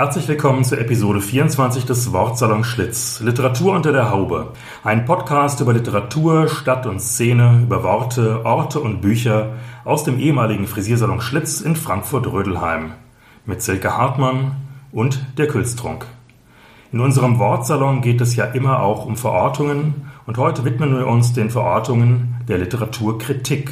Herzlich willkommen zur Episode 24 des Wortsalon Schlitz. Literatur unter der Haube. Ein Podcast über Literatur, Stadt und Szene, über Worte, Orte und Bücher aus dem ehemaligen Frisiersalon Schlitz in Frankfurt-Rödelheim. Mit Silke Hartmann und der Külstrunk. In unserem Wortsalon geht es ja immer auch um Verortungen und heute widmen wir uns den Verortungen der Literaturkritik.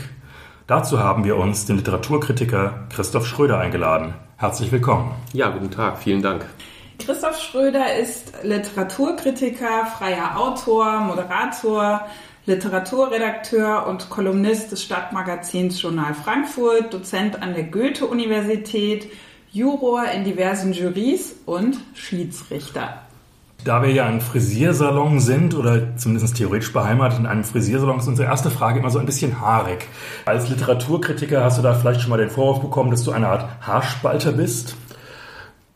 Dazu haben wir uns den Literaturkritiker Christoph Schröder eingeladen. Herzlich willkommen. Ja, guten Tag, vielen Dank. Christoph Schröder ist Literaturkritiker, freier Autor, Moderator, Literaturredakteur und Kolumnist des Stadtmagazins Journal Frankfurt, Dozent an der Goethe-Universität, Juror in diversen Jurys und Schiedsrichter. Da wir ja ein Frisiersalon sind oder zumindest theoretisch beheimatet in einem Frisiersalon, ist unsere erste Frage immer so ein bisschen haarig. Als Literaturkritiker hast du da vielleicht schon mal den Vorwurf bekommen, dass du eine Art Haarspalter bist?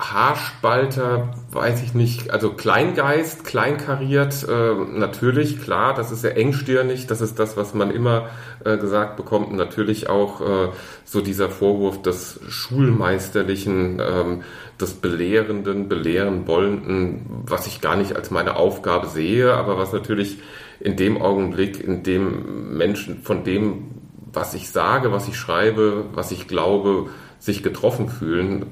Haarspalter, weiß ich nicht, also Kleingeist, kleinkariert, äh, natürlich, klar, das ist ja engstirnig, das ist das, was man immer äh, gesagt bekommt. Und natürlich auch äh, so dieser Vorwurf des Schulmeisterlichen, ähm, des Belehrenden, belehren wollenden, was ich gar nicht als meine Aufgabe sehe, aber was natürlich in dem Augenblick, in dem Menschen von dem, was ich sage, was ich schreibe, was ich glaube, sich getroffen fühlen,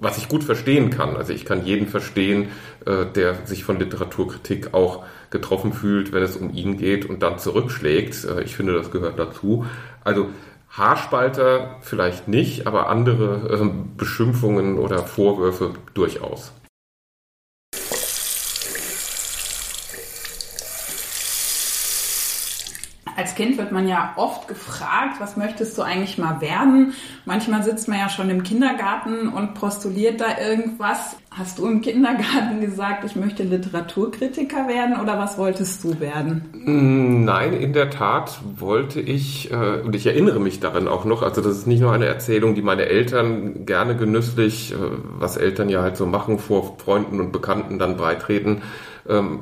was ich gut verstehen kann. Also ich kann jeden verstehen, äh, der sich von Literaturkritik auch getroffen fühlt, wenn es um ihn geht und dann zurückschlägt. Äh, ich finde, das gehört dazu. Also Haarspalter vielleicht nicht, aber andere äh, Beschimpfungen oder Vorwürfe durchaus. Als Kind wird man ja oft gefragt, was möchtest du eigentlich mal werden? Manchmal sitzt man ja schon im Kindergarten und postuliert da irgendwas. Hast du im Kindergarten gesagt, ich möchte Literaturkritiker werden oder was wolltest du werden? Mm, nein, in der Tat wollte ich, äh, und ich erinnere mich daran auch noch, also das ist nicht nur eine Erzählung, die meine Eltern gerne genüsslich, äh, was Eltern ja halt so machen, vor Freunden und Bekannten dann breitreten, ähm,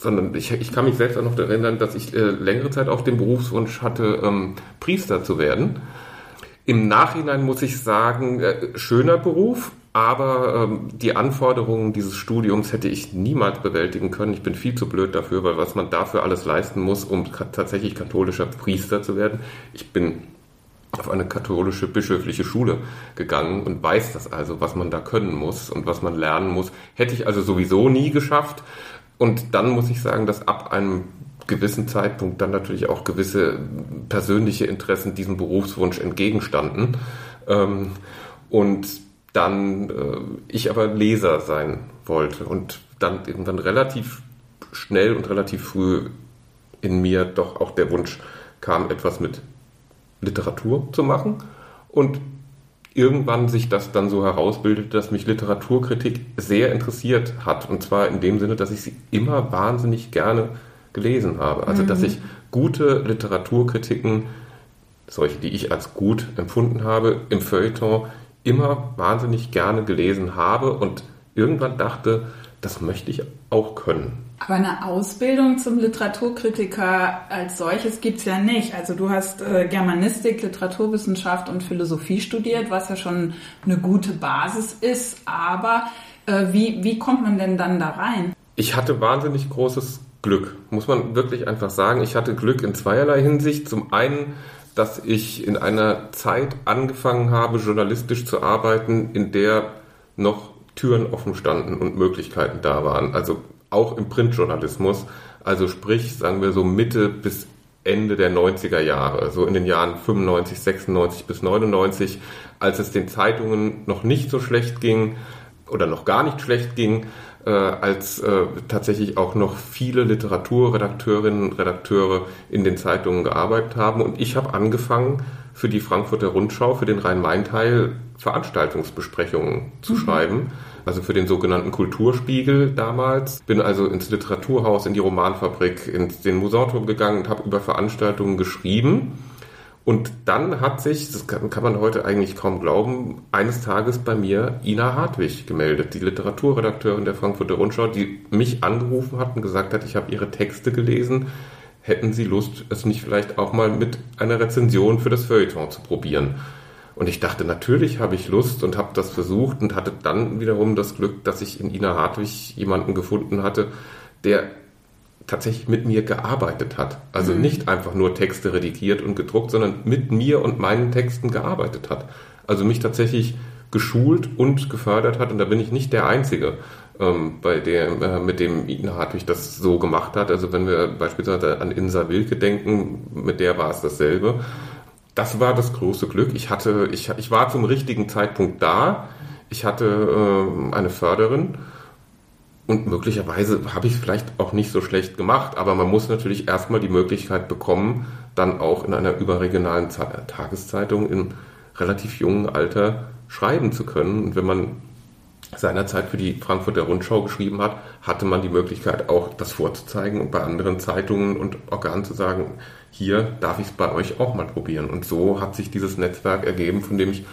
sondern ich, ich kann mich selbst auch noch erinnern, dass ich äh, längere Zeit auch den Berufswunsch hatte, ähm, Priester zu werden. Im Nachhinein muss ich sagen, äh, schöner Beruf, aber ähm, die Anforderungen dieses Studiums hätte ich niemals bewältigen können. Ich bin viel zu blöd dafür, weil was man dafür alles leisten muss, um tatsächlich katholischer Priester zu werden. Ich bin auf eine katholische bischöfliche Schule gegangen und weiß das also, was man da können muss und was man lernen muss. Hätte ich also sowieso nie geschafft. Und dann muss ich sagen, dass ab einem gewissen Zeitpunkt dann natürlich auch gewisse persönliche Interessen diesem Berufswunsch entgegenstanden. Ähm, und dann äh, ich aber Leser sein wollte und dann irgendwann relativ schnell und relativ früh in mir doch auch der Wunsch kam, etwas mit Literatur zu machen. Und irgendwann sich das dann so herausbildet, dass mich Literaturkritik sehr interessiert hat. Und zwar in dem Sinne, dass ich sie immer wahnsinnig gerne gelesen habe. Also, mhm. dass ich gute Literaturkritiken, solche, die ich als gut empfunden habe, im Feuilleton immer wahnsinnig gerne gelesen habe und irgendwann dachte, das möchte ich auch können. Aber eine Ausbildung zum Literaturkritiker als solches gibt's ja nicht. Also du hast äh, Germanistik, Literaturwissenschaft und Philosophie studiert, was ja schon eine gute Basis ist. Aber äh, wie, wie kommt man denn dann da rein? Ich hatte wahnsinnig großes Glück, muss man wirklich einfach sagen. Ich hatte Glück in zweierlei Hinsicht. Zum einen, dass ich in einer Zeit angefangen habe, journalistisch zu arbeiten, in der noch Türen offen standen und Möglichkeiten da waren. Also auch im Printjournalismus. Also sprich, sagen wir so Mitte bis Ende der 90er Jahre, so in den Jahren 95, 96 bis 99, als es den Zeitungen noch nicht so schlecht ging oder noch gar nicht schlecht ging, äh, als äh, tatsächlich auch noch viele Literaturredakteurinnen und Redakteure in den Zeitungen gearbeitet haben. Und ich habe angefangen, für die Frankfurter Rundschau, für den Rhein-Main-Teil Veranstaltungsbesprechungen zu mhm. schreiben. Also für den sogenannten Kulturspiegel damals. Bin also ins Literaturhaus, in die Romanfabrik, in den Museumturm gegangen und habe über Veranstaltungen geschrieben. Und dann hat sich, das kann, kann, man heute eigentlich kaum glauben, eines Tages bei mir Ina Hartwig gemeldet, die Literaturredakteurin der Frankfurter Rundschau, die mich angerufen hat und gesagt hat, ich habe ihre Texte gelesen. Hätten Sie Lust, es nicht vielleicht auch mal mit einer Rezension für das Feuilleton zu probieren? Und ich dachte, natürlich habe ich Lust und habe das versucht und hatte dann wiederum das Glück, dass ich in Ina Hartwig jemanden gefunden hatte, der tatsächlich mit mir gearbeitet hat. Also mhm. nicht einfach nur Texte redigiert und gedruckt, sondern mit mir und meinen Texten gearbeitet hat. Also mich tatsächlich geschult und gefördert hat. Und da bin ich nicht der Einzige, ähm, bei dem, äh, mit dem Ina Hartwig das so gemacht hat. Also wenn wir beispielsweise an Insa Wilke denken, mit der war es dasselbe. Das war das große Glück. Ich hatte, ich, ich war zum richtigen Zeitpunkt da. Ich hatte äh, eine Förderin und möglicherweise habe ich es vielleicht auch nicht so schlecht gemacht, aber man muss natürlich erstmal die Möglichkeit bekommen, dann auch in einer überregionalen Tageszeitung im relativ jungen Alter schreiben zu können. Und wenn man seinerzeit für die Frankfurter Rundschau geschrieben hat, hatte man die Möglichkeit auch das vorzuzeigen und bei anderen Zeitungen und Organen zu sagen, hier darf ich es bei euch auch mal probieren. Und so hat sich dieses Netzwerk ergeben, von dem ich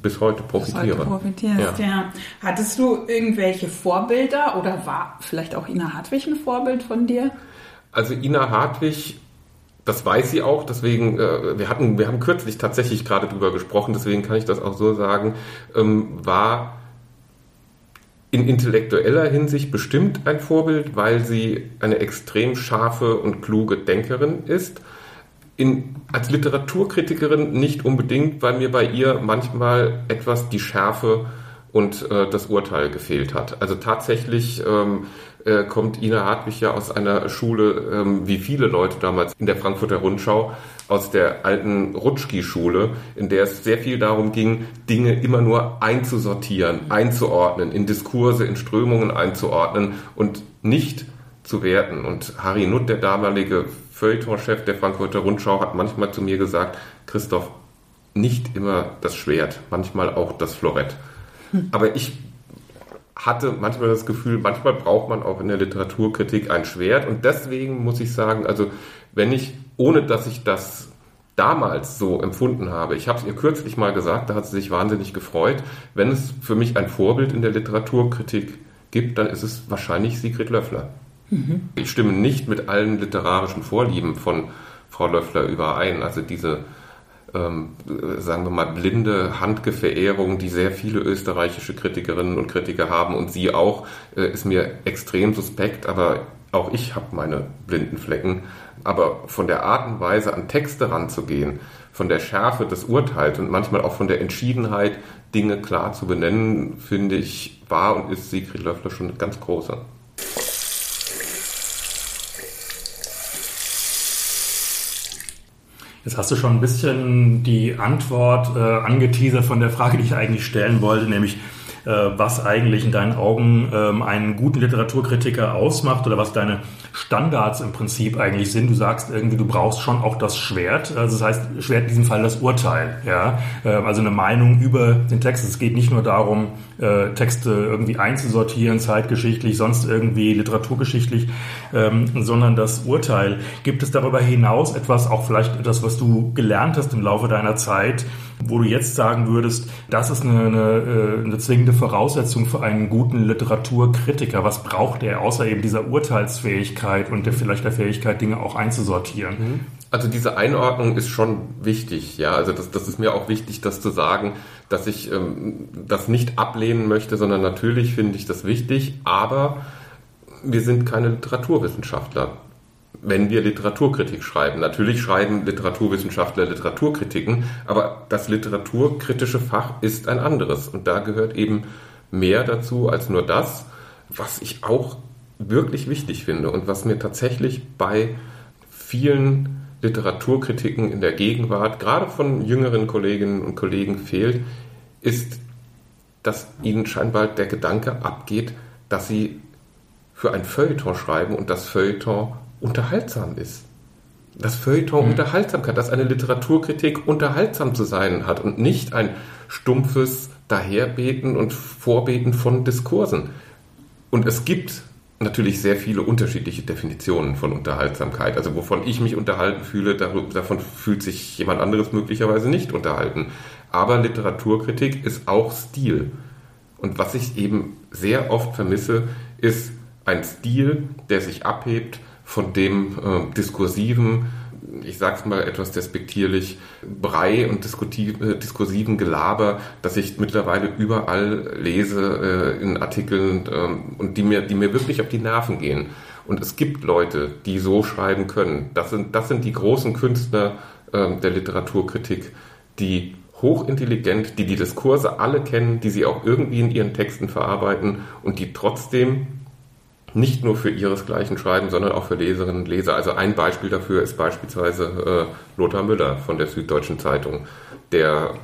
bis heute profitiere. Bis heute profitierst, ja. ja. Hattest du irgendwelche Vorbilder oder war vielleicht auch Ina Hartwig ein Vorbild von dir? Also Ina Hartwig, das weiß sie auch, deswegen, äh, wir hatten, wir haben kürzlich tatsächlich gerade drüber gesprochen, deswegen kann ich das auch so sagen, ähm, war in intellektueller Hinsicht bestimmt ein Vorbild, weil sie eine extrem scharfe und kluge Denkerin ist in, als Literaturkritikerin nicht unbedingt, weil mir bei ihr manchmal etwas die Schärfe und äh, das Urteil gefehlt hat. Also tatsächlich ähm, äh, kommt Ina Hartwig ja aus einer Schule, ähm, wie viele Leute damals in der Frankfurter Rundschau, aus der alten Rutschki-Schule, in der es sehr viel darum ging, Dinge immer nur einzusortieren, einzuordnen, in Diskurse, in Strömungen einzuordnen und nicht zu werten. Und Harry Nutt, der damalige Feuilleton-Chef der Frankfurter Rundschau hat manchmal zu mir gesagt, Christoph, nicht immer das Schwert, manchmal auch das Florett. Hm. Aber ich hatte manchmal das Gefühl, manchmal braucht man auch in der Literaturkritik ein Schwert. Und deswegen muss ich sagen, also wenn ich, ohne dass ich das damals so empfunden habe, ich habe es ihr kürzlich mal gesagt, da hat sie sich wahnsinnig gefreut, wenn es für mich ein Vorbild in der Literaturkritik gibt, dann ist es wahrscheinlich Sigrid Löffler. Mhm. Ich stimme nicht mit allen literarischen Vorlieben von Frau Löffler überein. Also diese, ähm, sagen wir mal, blinde Handgeverehrung, die sehr viele österreichische Kritikerinnen und Kritiker haben und sie auch, äh, ist mir extrem suspekt, aber auch ich habe meine blinden Flecken. Aber von der Art und Weise an Texte ranzugehen, von der Schärfe des Urteils und manchmal auch von der Entschiedenheit, Dinge klar zu benennen, finde ich, war und ist Sigrid Löffler schon ganz großer. Jetzt hast du schon ein bisschen die Antwort äh, angeteasert von der Frage, die ich eigentlich stellen wollte, nämlich was eigentlich in deinen Augen ähm, einen guten Literaturkritiker ausmacht oder was deine Standards im Prinzip eigentlich sind. Du sagst irgendwie, du brauchst schon auch das Schwert. Also das heißt, Schwert in diesem Fall das Urteil. Ja? Ähm, also eine Meinung über den Text. Es geht nicht nur darum, äh, Texte irgendwie einzusortieren, zeitgeschichtlich, sonst irgendwie literaturgeschichtlich, ähm, sondern das Urteil. Gibt es darüber hinaus etwas, auch vielleicht etwas, was du gelernt hast im Laufe deiner Zeit, wo du jetzt sagen würdest, das ist eine, eine, äh, eine zwingende Voraussetzung für einen guten Literaturkritiker? Was braucht er außer eben dieser Urteilsfähigkeit und der, vielleicht der Fähigkeit, Dinge auch einzusortieren? Mhm. Also diese Einordnung ist schon wichtig, ja. Also das, das ist mir auch wichtig, das zu sagen, dass ich ähm, das nicht ablehnen möchte, sondern natürlich finde ich das wichtig, aber wir sind keine Literaturwissenschaftler wenn wir Literaturkritik schreiben. Natürlich schreiben Literaturwissenschaftler Literaturkritiken, aber das literaturkritische Fach ist ein anderes. Und da gehört eben mehr dazu als nur das, was ich auch wirklich wichtig finde und was mir tatsächlich bei vielen Literaturkritiken in der Gegenwart, gerade von jüngeren Kolleginnen und Kollegen fehlt, ist, dass ihnen scheinbar der Gedanke abgeht, dass sie für ein Feuilleton schreiben und das Feuilleton unterhaltsam ist. Das Feuilleton mhm. Unterhaltsamkeit, dass eine Literaturkritik unterhaltsam zu sein hat und nicht ein stumpfes Daherbeten und Vorbeten von Diskursen. Und es gibt natürlich sehr viele unterschiedliche Definitionen von Unterhaltsamkeit. Also wovon ich mich unterhalten fühle, davon fühlt sich jemand anderes möglicherweise nicht unterhalten. Aber Literaturkritik ist auch Stil. Und was ich eben sehr oft vermisse, ist ein Stil, der sich abhebt von dem äh, diskursiven, ich sage es mal etwas despektierlich, Brei und äh, diskursiven Gelaber, das ich mittlerweile überall lese äh, in Artikeln äh, und die mir, die mir wirklich auf die Nerven gehen. Und es gibt Leute, die so schreiben können. Das sind, das sind die großen Künstler äh, der Literaturkritik, die hochintelligent, die die Diskurse alle kennen, die sie auch irgendwie in ihren Texten verarbeiten und die trotzdem nicht nur für ihresgleichen schreiben, sondern auch für Leserinnen und Leser. Also ein Beispiel dafür ist beispielsweise äh, Lothar Müller von der Süddeutschen Zeitung, der,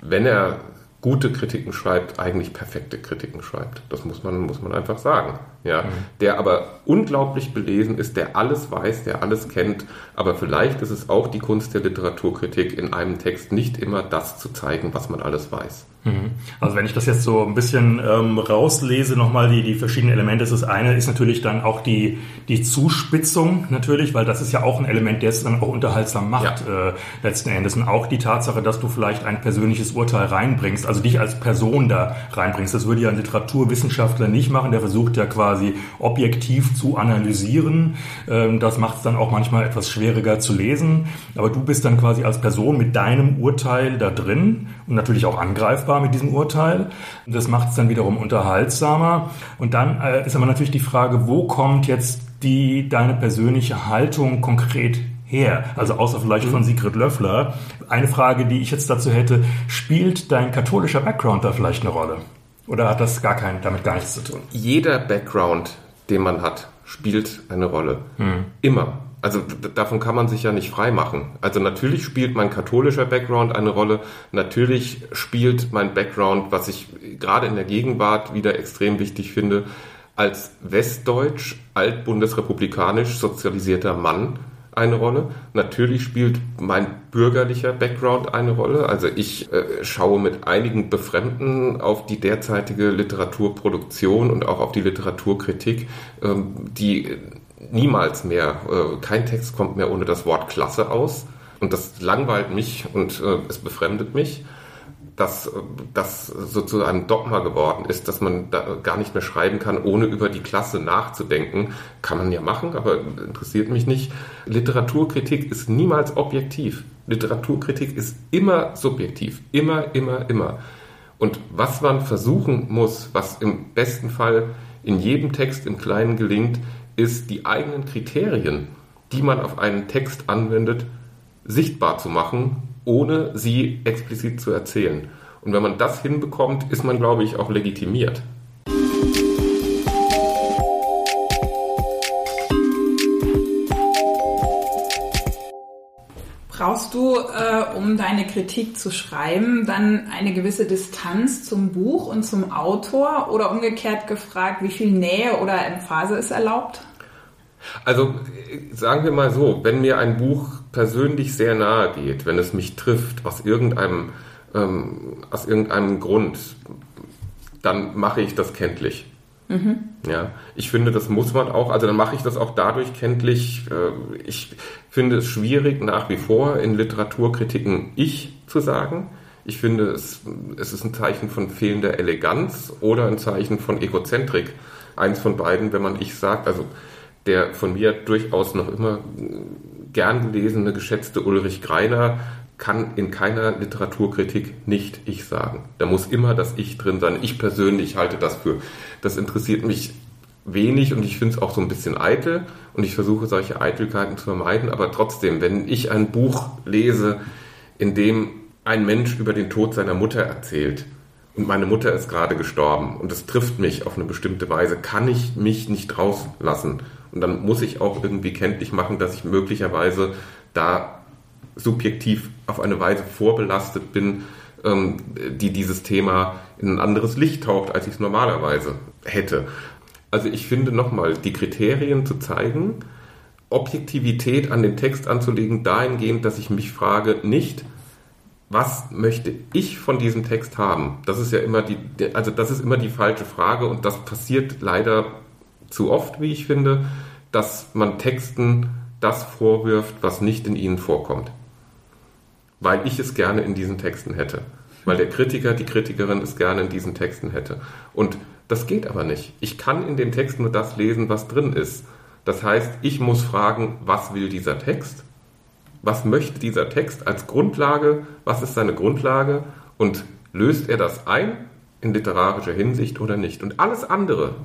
wenn er gute Kritiken schreibt, eigentlich perfekte Kritiken schreibt. Das muss man, muss man einfach sagen. Ja, mhm. Der aber unglaublich belesen ist, der alles weiß, der alles kennt. Aber vielleicht ist es auch die Kunst der Literaturkritik, in einem Text nicht immer das zu zeigen, was man alles weiß. Mhm. Also wenn ich das jetzt so ein bisschen ähm, rauslese, nochmal die, die verschiedenen Elemente, das eine ist natürlich dann auch die, die Zuspitzung natürlich, weil das ist ja auch ein Element, der es dann auch unterhaltsam macht ja. äh, letzten Endes. Und auch die Tatsache, dass du vielleicht ein persönliches Urteil reinbringst, also dich als Person da reinbringst. Das würde ja ein Literaturwissenschaftler nicht machen, der versucht ja quasi objektiv zu analysieren. Ähm, das macht es dann auch manchmal etwas schwieriger zu lesen. Aber du bist dann quasi als Person mit deinem Urteil da drin und natürlich auch angreifbar mit diesem Urteil. Das macht es dann wiederum unterhaltsamer. Und dann äh, ist aber natürlich die Frage, wo kommt jetzt die, deine persönliche Haltung konkret her? Also außer vielleicht von Sigrid Löffler. Eine Frage, die ich jetzt dazu hätte, spielt dein katholischer Background da vielleicht eine Rolle? Oder hat das gar kein, damit gar nichts zu tun? Jeder Background, den man hat, spielt eine Rolle. Hm. Immer also davon kann man sich ja nicht frei machen. Also natürlich spielt mein katholischer Background eine Rolle. Natürlich spielt mein Background, was ich gerade in der Gegenwart wieder extrem wichtig finde, als westdeutsch, altbundesrepublikanisch sozialisierter Mann eine Rolle. Natürlich spielt mein bürgerlicher Background eine Rolle. Also ich äh, schaue mit einigen Befremden auf die derzeitige Literaturproduktion und auch auf die Literaturkritik, ähm, die niemals mehr, äh, kein Text kommt mehr ohne das Wort Klasse aus. Und das langweilt mich und äh, es befremdet mich, dass das so zu Dogma geworden ist, dass man da gar nicht mehr schreiben kann, ohne über die Klasse nachzudenken. Kann man ja machen, aber interessiert mich nicht. Literaturkritik ist niemals objektiv. Literaturkritik ist immer subjektiv. Immer, immer, immer. Und was man versuchen muss, was im besten Fall in jedem Text im Kleinen gelingt, ist, die eigenen Kriterien, die man auf einen Text anwendet, sichtbar zu machen, ohne sie explizit zu erzählen. Und wenn man das hinbekommt, ist man, glaube ich, auch legitimiert. Brauchst du, äh, um deine Kritik zu schreiben, dann eine gewisse Distanz zum Buch und zum Autor oder umgekehrt gefragt, wie viel Nähe oder Emphase ist erlaubt? Also sagen wir mal so, wenn mir ein Buch persönlich sehr nahe geht, wenn es mich trifft aus irgendeinem, ähm, aus irgendeinem Grund, dann mache ich das kenntlich. Mhm. Ja, ich finde, das muss man auch, also dann mache ich das auch dadurch kenntlich. Äh, ich finde es schwierig, nach wie vor in Literaturkritiken ich zu sagen. Ich finde, es, es ist ein Zeichen von fehlender Eleganz oder ein Zeichen von Egozentrik. Eins von beiden, wenn man ich sagt. Also der von mir durchaus noch immer gern gelesene, geschätzte Ulrich Greiner kann in keiner Literaturkritik nicht ich sagen. Da muss immer das Ich drin sein. Ich persönlich halte das für, das interessiert mich wenig und ich finde es auch so ein bisschen eitel und ich versuche solche Eitelkeiten zu vermeiden, aber trotzdem, wenn ich ein Buch lese, in dem ein Mensch über den Tod seiner Mutter erzählt und meine Mutter ist gerade gestorben und es trifft mich auf eine bestimmte Weise, kann ich mich nicht rauslassen. Und dann muss ich auch irgendwie kenntlich machen, dass ich möglicherweise da subjektiv auf eine Weise vorbelastet bin, ähm, die dieses Thema in ein anderes Licht taucht, als ich es normalerweise hätte. Also ich finde nochmal, die Kriterien zu zeigen, Objektivität an den Text anzulegen, dahingehend, dass ich mich frage, nicht, was möchte ich von diesem Text haben? Das ist ja immer die, also das ist immer die falsche Frage und das passiert leider zu oft, wie ich finde, dass man Texten das vorwirft, was nicht in ihnen vorkommt. Weil ich es gerne in diesen Texten hätte. Weil der Kritiker, die Kritikerin es gerne in diesen Texten hätte. Und das geht aber nicht. Ich kann in dem Text nur das lesen, was drin ist. Das heißt, ich muss fragen, was will dieser Text? Was möchte dieser Text als Grundlage? Was ist seine Grundlage? Und löst er das ein in literarischer Hinsicht oder nicht? Und alles andere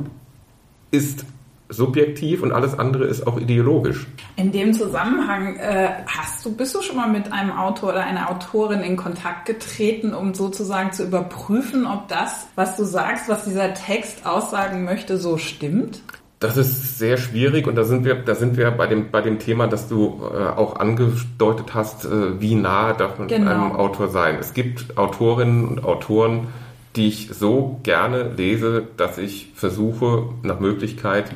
ist subjektiv und alles andere ist auch ideologisch. In dem Zusammenhang äh, hast du, bist du schon mal mit einem Autor oder einer Autorin in Kontakt getreten, um sozusagen zu überprüfen, ob das, was du sagst, was dieser Text aussagen möchte, so stimmt? Das ist sehr schwierig und da sind wir, da sind wir bei dem, bei dem Thema, das du äh, auch angedeutet hast, äh, wie nah darf man genau. einem Autor sein. Es gibt Autorinnen und Autoren, die ich so gerne lese, dass ich versuche, nach Möglichkeit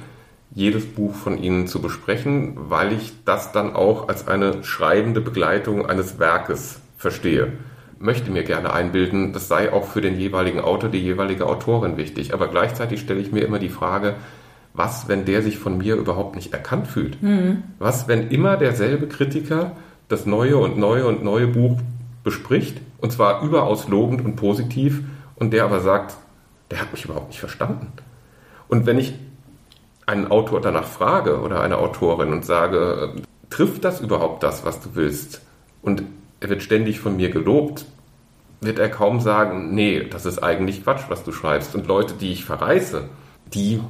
jedes Buch von ihnen zu besprechen, weil ich das dann auch als eine schreibende Begleitung eines Werkes verstehe. Möchte mir gerne einbilden, das sei auch für den jeweiligen Autor, die jeweilige Autorin wichtig. Aber gleichzeitig stelle ich mir immer die Frage, was, wenn der sich von mir überhaupt nicht erkannt fühlt? Mhm. Was, wenn immer derselbe Kritiker das neue und neue und neue Buch bespricht, und zwar überaus lobend und positiv, und der aber sagt, der hat mich überhaupt nicht verstanden. Und wenn ich einen Autor danach frage oder eine Autorin und sage, trifft das überhaupt das, was du willst? Und er wird ständig von mir gelobt, wird er kaum sagen, nee, das ist eigentlich Quatsch, was du schreibst. Und Leute, die ich verreiße, die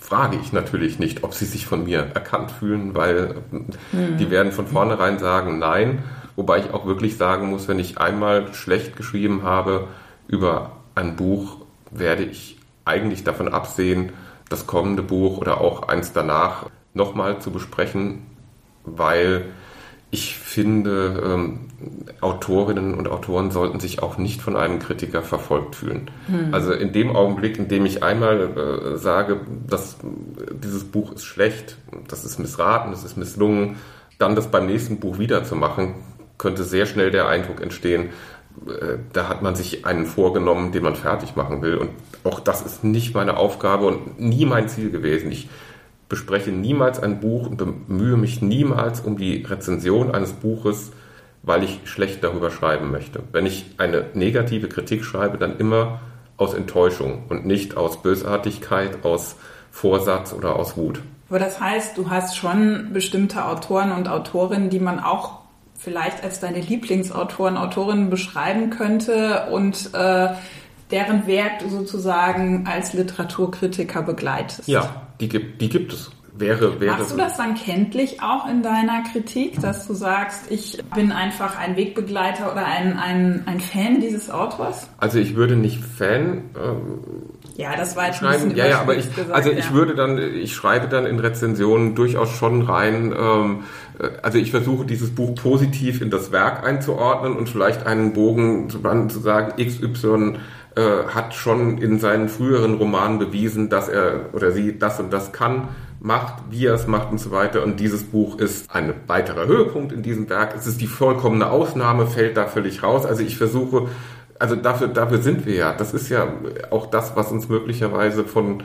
frage ich natürlich nicht, ob sie sich von mir erkannt fühlen, weil mhm. die werden von vornherein sagen, nein. Wobei ich auch wirklich sagen muss, wenn ich einmal schlecht geschrieben habe über ein Buch, werde ich eigentlich davon absehen, das kommende Buch oder auch eins danach nochmal zu besprechen, weil ich finde, ähm, Autorinnen und Autoren sollten sich auch nicht von einem Kritiker verfolgt fühlen. Hm. Also in dem Augenblick, in dem ich einmal äh, sage, dass dieses Buch ist schlecht, das ist missraten, das ist misslungen, dann das beim nächsten Buch wiederzumachen, könnte sehr schnell der Eindruck entstehen, da hat man sich einen vorgenommen, den man fertig machen will. Und auch das ist nicht meine Aufgabe und nie mein Ziel gewesen. Ich bespreche niemals ein Buch und bemühe mich niemals um die Rezension eines Buches, weil ich schlecht darüber schreiben möchte. Wenn ich eine negative Kritik schreibe, dann immer aus Enttäuschung und nicht aus Bösartigkeit, aus Vorsatz oder aus Wut. Aber das heißt, du hast schon bestimmte Autoren und Autorinnen, die man auch vielleicht als deine Lieblingsautoren, Autorinnen beschreiben könnte und äh, deren Werk sozusagen als Literaturkritiker begleitest. Ja, die gibt, die gibt es. Wäre, wäre Machst du das dann kenntlich auch in deiner Kritik, dass du sagst, ich bin einfach ein Wegbegleiter oder ein, ein, ein Fan dieses Autors? Also ich würde nicht Fan ähm, ja, das war jetzt schreiben. ein ja, ja, aber ich, gesagt, also ich ja. würde dann, ich schreibe dann in Rezensionen durchaus schon rein. Ähm, äh, also ich versuche dieses Buch positiv in das Werk einzuordnen und vielleicht einen Bogen zu, zu sagen, XY äh, hat schon in seinen früheren Romanen bewiesen, dass er oder sie das und das kann macht, wie er es macht und so weiter. Und dieses Buch ist ein weiterer Höhepunkt in diesem Werk. Es ist die vollkommene Ausnahme, fällt da völlig raus. Also ich versuche also dafür, dafür sind wir ja. Das ist ja auch das, was uns möglicherweise von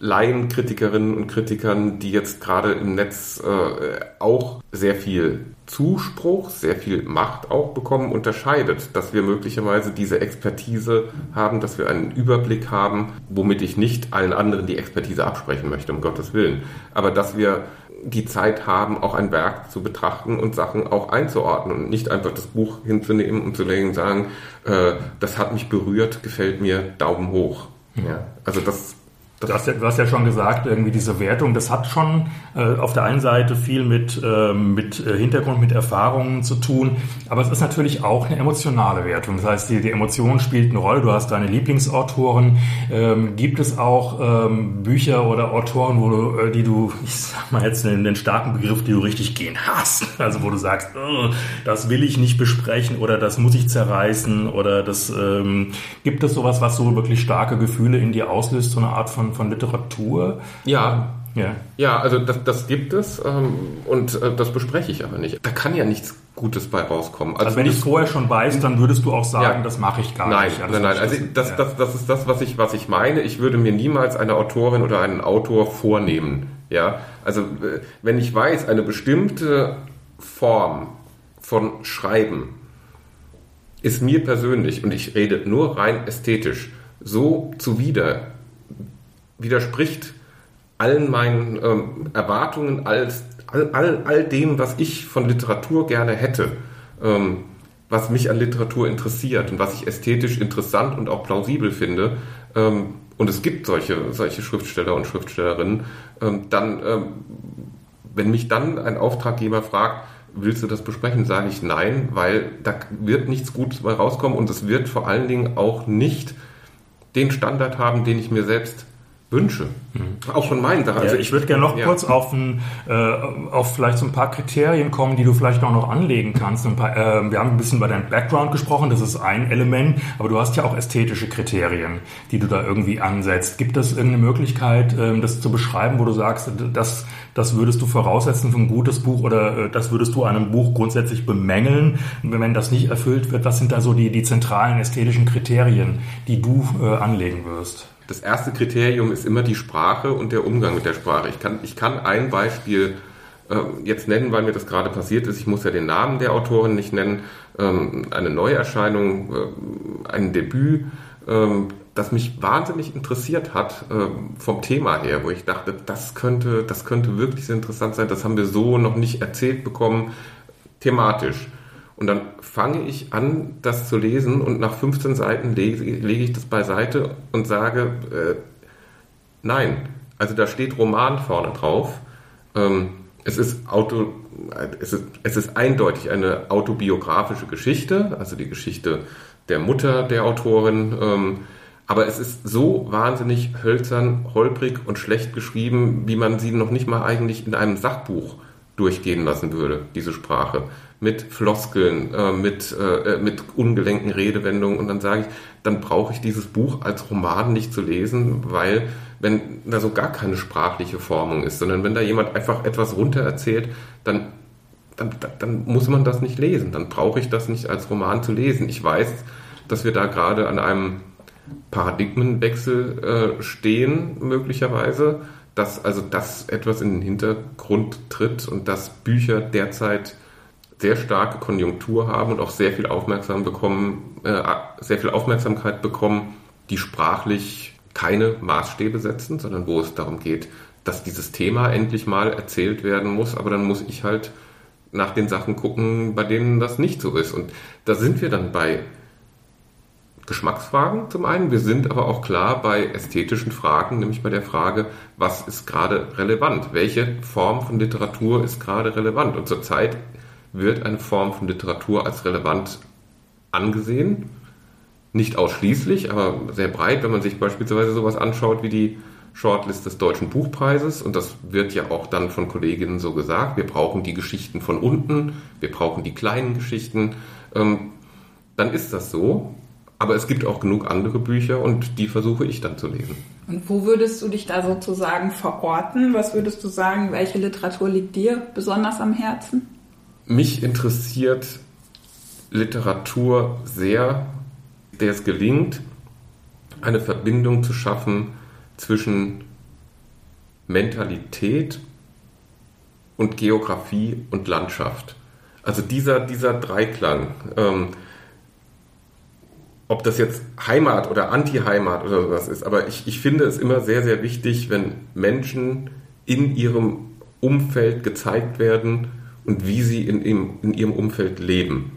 Laienkritikerinnen und Kritikern, die jetzt gerade im Netz äh, auch sehr viel Zuspruch, sehr viel Macht auch bekommen, unterscheidet, dass wir möglicherweise diese Expertise haben, dass wir einen Überblick haben, womit ich nicht allen anderen die Expertise absprechen möchte, um Gottes Willen, aber dass wir die Zeit haben, auch ein Werk zu betrachten und Sachen auch einzuordnen und nicht einfach das Buch hinzunehmen und zu legen und sagen, äh, das hat mich berührt, gefällt mir, Daumen hoch. Ja, also das Du hast, ja, du hast ja schon gesagt, irgendwie diese Wertung, das hat schon äh, auf der einen Seite viel mit, äh, mit Hintergrund, mit Erfahrungen zu tun, aber es ist natürlich auch eine emotionale Wertung. Das heißt, die, die Emotion spielt eine Rolle. Du hast deine Lieblingsautoren. Ähm, gibt es auch ähm, Bücher oder Autoren, wo du, äh, die du, ich sag mal jetzt den, den starken Begriff, die du richtig gehen hast, also wo du sagst, oh, das will ich nicht besprechen oder das muss ich zerreißen oder das ähm, gibt es sowas, was so wirklich starke Gefühle in dir auslöst, so eine Art von von, von Literatur? Ja. Ja. ja, also das, das gibt es ähm, und äh, das bespreche ich aber nicht. Da kann ja nichts Gutes bei rauskommen. Also, also wenn ich es vorher schon weiß, dann würdest du auch sagen, ja, das mache ich gar nein, nicht. Also nein, nein, also das, das, das ist das, was ich, was ich meine. Ich würde mir niemals eine Autorin oder einen Autor vornehmen. Ja, also äh, wenn ich weiß, eine bestimmte Form von Schreiben ist mir persönlich, und ich rede nur rein ästhetisch, so zuwider, widerspricht allen meinen ähm, Erwartungen, all, all, all dem, was ich von Literatur gerne hätte, ähm, was mich an Literatur interessiert und was ich ästhetisch interessant und auch plausibel finde, ähm, und es gibt solche, solche Schriftsteller und Schriftstellerinnen, ähm, dann, ähm, wenn mich dann ein Auftraggeber fragt, willst du das besprechen, sage ich nein, weil da wird nichts Gutes bei rauskommen und es wird vor allen Dingen auch nicht den Standard haben, den ich mir selbst Wünsche. Mhm. Auch von meinen Sachen. Also ja, ich würde gerne noch ja. kurz auf, ein, äh, auf vielleicht so ein paar Kriterien kommen, die du vielleicht auch noch anlegen kannst. Paar, äh, wir haben ein bisschen über deinen Background gesprochen, das ist ein Element, aber du hast ja auch ästhetische Kriterien, die du da irgendwie ansetzt. Gibt es irgendeine Möglichkeit, äh, das zu beschreiben, wo du sagst, das, das würdest du voraussetzen für ein gutes Buch oder äh, das würdest du einem Buch grundsätzlich bemängeln, wenn das nicht erfüllt wird? Was sind da so die, die zentralen ästhetischen Kriterien, die du äh, anlegen wirst? Das erste Kriterium ist immer die Sprache und der Umgang mit der Sprache. Ich kann, ich kann ein Beispiel äh, jetzt nennen, weil mir das gerade passiert ist. Ich muss ja den Namen der Autorin nicht nennen. Ähm, eine Neuerscheinung, äh, ein Debüt, äh, das mich wahnsinnig interessiert hat ähm, vom Thema her, wo ich dachte, das könnte, das könnte wirklich sehr interessant sein. Das haben wir so noch nicht erzählt bekommen, thematisch. Und dann fange ich an, das zu lesen und nach 15 Seiten lege, lege ich das beiseite und sage, äh, nein, also da steht Roman vorne drauf. Ähm, es, ist Auto, es, ist, es ist eindeutig eine autobiografische Geschichte, also die Geschichte der Mutter der Autorin. Ähm, aber es ist so wahnsinnig hölzern, holprig und schlecht geschrieben, wie man sie noch nicht mal eigentlich in einem Sachbuch durchgehen lassen würde, diese Sprache. Mit Floskeln, äh, mit, äh, mit ungelenken Redewendungen. Und dann sage ich, dann brauche ich dieses Buch als Roman nicht zu lesen, weil wenn da so gar keine sprachliche Formung ist, sondern wenn da jemand einfach etwas runter erzählt, dann, dann, dann muss man das nicht lesen, dann brauche ich das nicht als Roman zu lesen. Ich weiß, dass wir da gerade an einem Paradigmenwechsel äh, stehen, möglicherweise, dass also das etwas in den Hintergrund tritt und dass Bücher derzeit sehr starke Konjunktur haben und auch sehr viel Aufmerksam bekommen, äh, sehr viel Aufmerksamkeit bekommen, die sprachlich keine Maßstäbe setzen, sondern wo es darum geht, dass dieses Thema endlich mal erzählt werden muss, aber dann muss ich halt nach den Sachen gucken, bei denen das nicht so ist. Und da sind wir dann bei Geschmacksfragen zum einen, wir sind aber auch klar bei ästhetischen Fragen, nämlich bei der Frage, was ist gerade relevant? Welche Form von Literatur ist gerade relevant? Und zurzeit wird eine Form von Literatur als relevant angesehen. Nicht ausschließlich, aber sehr breit, wenn man sich beispielsweise sowas anschaut wie die Shortlist des Deutschen Buchpreises. Und das wird ja auch dann von Kolleginnen so gesagt. Wir brauchen die Geschichten von unten, wir brauchen die kleinen Geschichten. Ähm, dann ist das so. Aber es gibt auch genug andere Bücher und die versuche ich dann zu lesen. Und wo würdest du dich da sozusagen verorten? Was würdest du sagen, welche Literatur liegt dir besonders am Herzen? Mich interessiert Literatur sehr, der es gelingt, eine Verbindung zu schaffen zwischen Mentalität und Geografie und Landschaft. Also dieser, dieser Dreiklang, ähm, ob das jetzt Heimat oder Anti-Heimat oder sowas ist, aber ich, ich finde es immer sehr, sehr wichtig, wenn Menschen in ihrem Umfeld gezeigt werden, und wie sie in, in, in ihrem Umfeld leben.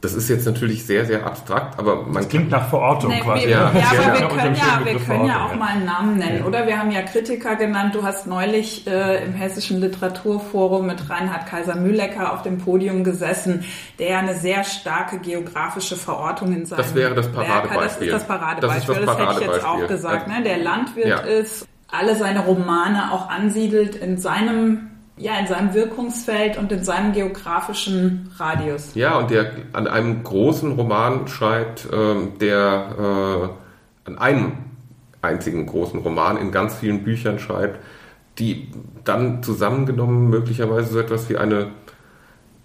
Das ist jetzt natürlich sehr, sehr abstrakt, aber man. Das klingt nach Verortung nee, quasi. Wir, ja, ja, aber wir können, ja, wir können ja auch mal einen Namen nennen, ja. oder? Wir haben ja Kritiker genannt. Du hast neulich äh, im Hessischen Literaturforum mit Reinhard Kaiser-Mühlecker auf dem Podium gesessen, der ja eine sehr starke geografische Verortung in seinem Das wäre das Paradebeispiel. Das ist das Paradebeispiel. Das, ist das, Paradebeispiel. das hätte ich jetzt auch gesagt. Ne? Der Landwirt ja. ist, alle seine Romane auch ansiedelt in seinem ja, in seinem Wirkungsfeld und in seinem geografischen Radius. Ja, und der an einem großen Roman schreibt, ähm, der äh, an einem einzigen großen Roman in ganz vielen Büchern schreibt, die dann zusammengenommen möglicherweise so etwas wie eine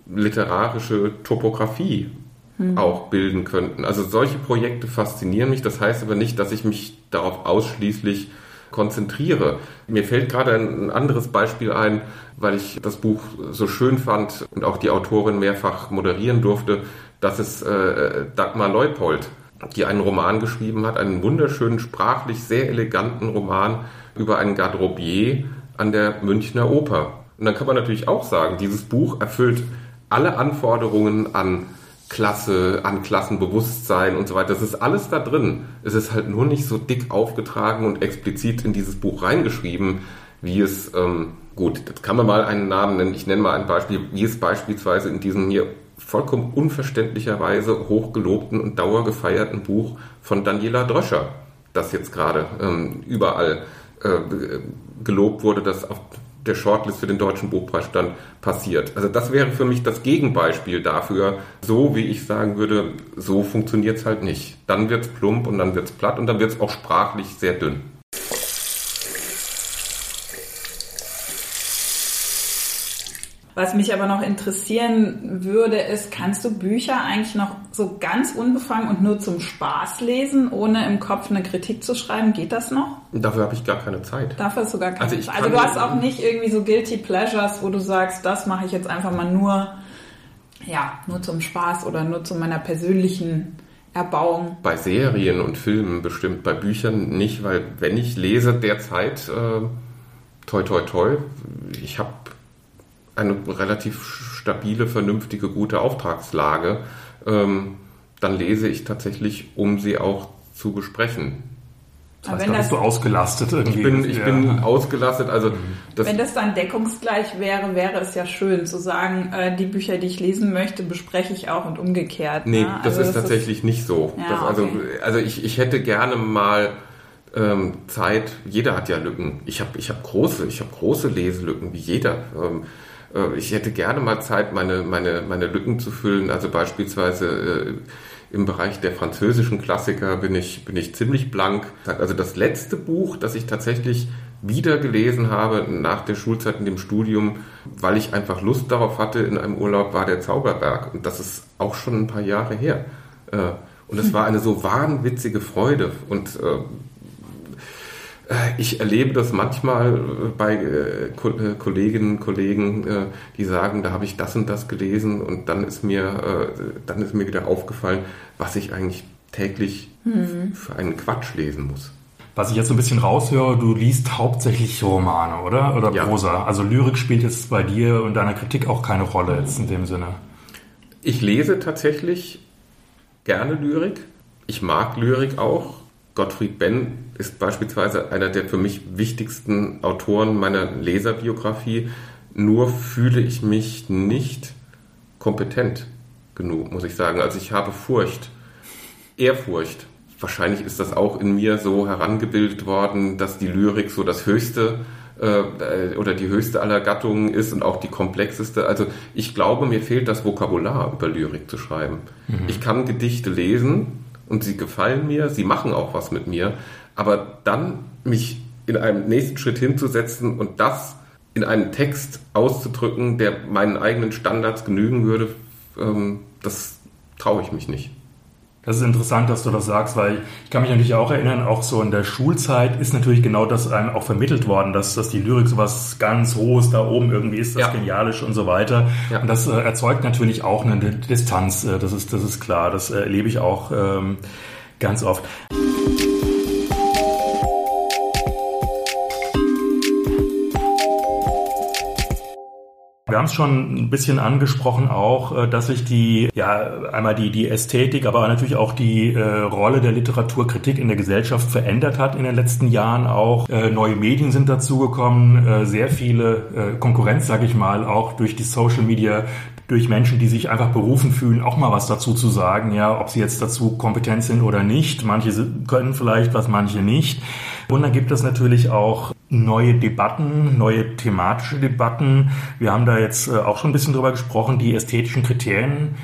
literarische Topografie hm. auch bilden könnten. Also solche Projekte faszinieren mich. Das heißt aber nicht, dass ich mich darauf ausschließlich konzentriere. Mir fällt gerade ein anderes Beispiel ein, weil ich das Buch so schön fand und auch die Autorin mehrfach moderieren durfte. Das ist äh, Dagmar Leupold, die einen Roman geschrieben hat, einen wunderschönen, sprachlich sehr eleganten Roman über einen Garderobier an der Münchner Oper. Und dann kann man natürlich auch sagen, dieses Buch erfüllt alle Anforderungen an Klasse, an Klassenbewusstsein und so weiter. Das ist alles da drin. Es ist halt nur nicht so dick aufgetragen und explizit in dieses Buch reingeschrieben, wie es, ähm, gut, das kann man mal einen Namen nennen. Ich nenne mal ein Beispiel, wie es beispielsweise in diesem hier vollkommen unverständlicherweise hochgelobten und dauergefeierten Buch von Daniela Dröscher, das jetzt gerade ähm, überall äh, gelobt wurde, das auf der Shortlist für den Deutschen Buchpreis stand, passiert. Also das wäre für mich das Gegenbeispiel dafür, so wie ich sagen würde, so funktioniert es halt nicht. Dann wird es plump und dann wird es platt und dann wird es auch sprachlich sehr dünn. Was mich aber noch interessieren würde, ist, kannst du Bücher eigentlich noch so ganz unbefangen und nur zum Spaß lesen, ohne im Kopf eine Kritik zu schreiben? Geht das noch? Dafür habe ich gar keine Zeit. Dafür hast du gar keine also Zeit. Also du hast auch nicht irgendwie so Guilty Pleasures, wo du sagst, das mache ich jetzt einfach mal nur, ja, nur zum Spaß oder nur zu meiner persönlichen Erbauung. Bei Serien und Filmen bestimmt, bei Büchern nicht, weil wenn ich lese derzeit, äh, toi toi toi, ich habe eine relativ stabile, vernünftige, gute Auftragslage, ähm, dann lese ich tatsächlich, um sie auch zu besprechen. Das heißt, da bist du ausgelastet irgendwie. Ich bin, ich ja. bin ausgelastet. Also mhm. das wenn das dann deckungsgleich wäre, wäre es ja schön zu sagen, äh, die Bücher, die ich lesen möchte, bespreche ich auch und umgekehrt. Nee, ne? das also ist das tatsächlich ist, nicht so. Ja, das, also, okay. also ich, ich hätte gerne mal ähm, Zeit. Jeder hat ja Lücken. Ich habe ich hab große, ich habe große Leselücken, wie jeder. Ähm, äh, ich hätte gerne mal Zeit, meine, meine, meine Lücken zu füllen. Also beispielsweise äh, im Bereich der französischen Klassiker bin ich, bin ich ziemlich blank. Also das letzte Buch, das ich tatsächlich wieder gelesen habe nach der Schulzeit in dem Studium, weil ich einfach Lust darauf hatte in einem Urlaub, war der Zauberberg. Und das ist auch schon ein paar Jahre her. Äh, und es war eine so wahnwitzige Freude. Und äh, ich erlebe das manchmal äh, bei äh, Kolleginnen und Kollegen, die sagen, da habe ich das und das gelesen und dann ist mir, dann ist mir wieder aufgefallen, was ich eigentlich täglich mhm. für einen Quatsch lesen muss. Was ich jetzt so ein bisschen raushöre, du liest hauptsächlich Romane, oder? Oder ja. Prosa. Also Lyrik spielt jetzt bei dir und deiner Kritik auch keine Rolle jetzt in dem Sinne. Ich lese tatsächlich gerne Lyrik. Ich mag Lyrik auch. Gottfried Benn ist beispielsweise einer der für mich wichtigsten Autoren meiner Leserbiografie. Nur fühle ich mich nicht kompetent genug, muss ich sagen. Also ich habe Furcht, Ehrfurcht. Wahrscheinlich ist das auch in mir so herangebildet worden, dass die Lyrik so das höchste äh, oder die höchste aller Gattungen ist und auch die komplexeste. Also ich glaube, mir fehlt das Vokabular, über Lyrik zu schreiben. Mhm. Ich kann Gedichte lesen, und sie gefallen mir, sie machen auch was mit mir, aber dann mich in einem nächsten Schritt hinzusetzen und das in einen Text auszudrücken, der meinen eigenen Standards genügen würde, ähm, das traue ich mich nicht. Das ist interessant, dass du das sagst, weil ich kann mich natürlich auch erinnern, auch so in der Schulzeit ist natürlich genau das einem auch vermittelt worden, dass, dass die Lyrik so was ganz Hohes da oben irgendwie ist, das ja. Genialisch und so weiter. Ja. Und das äh, erzeugt natürlich auch eine Distanz, äh, das, ist, das ist klar, das äh, erlebe ich auch ähm, ganz oft. Wir haben es schon ein bisschen angesprochen auch, äh, dass sich die, ja, einmal die, die Ästhetik, aber natürlich auch die äh, Rolle der Literaturkritik in der Gesellschaft verändert hat in den letzten Jahren auch. Äh, neue Medien sind dazugekommen, äh, sehr viele äh, Konkurrenz, sage ich mal, auch durch die Social Media, durch Menschen, die sich einfach berufen fühlen, auch mal was dazu zu sagen, ja, ob sie jetzt dazu kompetent sind oder nicht. Manche können vielleicht was, manche nicht. Und dann gibt es natürlich auch neue Debatten, neue thematische Debatten. Wir haben da jetzt äh, auch schon ein bisschen drüber gesprochen, die ästhetischen Kriterien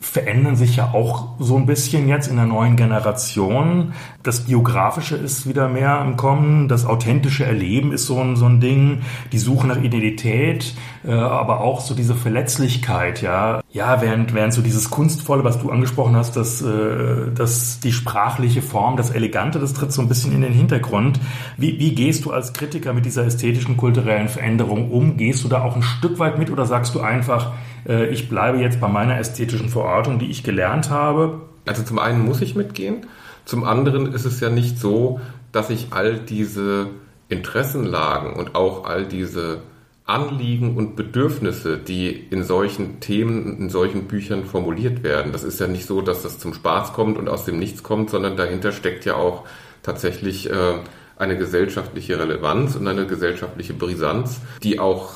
verändern sich ja auch so ein bisschen jetzt in der neuen Generation. Das Biografische ist wieder mehr im Kommen, das authentische Erleben ist so ein, so ein Ding, die Suche nach Identität, äh, aber auch so diese Verletzlichkeit, ja. Ja, während, während so dieses Kunstvolle, was du angesprochen hast, dass, äh, dass die sprachliche Form, das Elegante, das tritt so ein bisschen in den Hintergrund. Wie, wie gehst du als Kritiker mit dieser ästhetischen, kulturellen Veränderung um? Gehst du da auch ein Stück weit mit oder sagst du einfach, äh, ich bleibe jetzt bei meiner ästhetischen Verortung, die ich gelernt habe. Also zum einen muss ich mitgehen, zum anderen ist es ja nicht so, dass ich all diese Interessenlagen und auch all diese Anliegen und Bedürfnisse, die in solchen Themen, in solchen Büchern formuliert werden. Das ist ja nicht so, dass das zum Spaß kommt und aus dem Nichts kommt, sondern dahinter steckt ja auch tatsächlich äh, eine gesellschaftliche Relevanz und eine gesellschaftliche Brisanz, die auch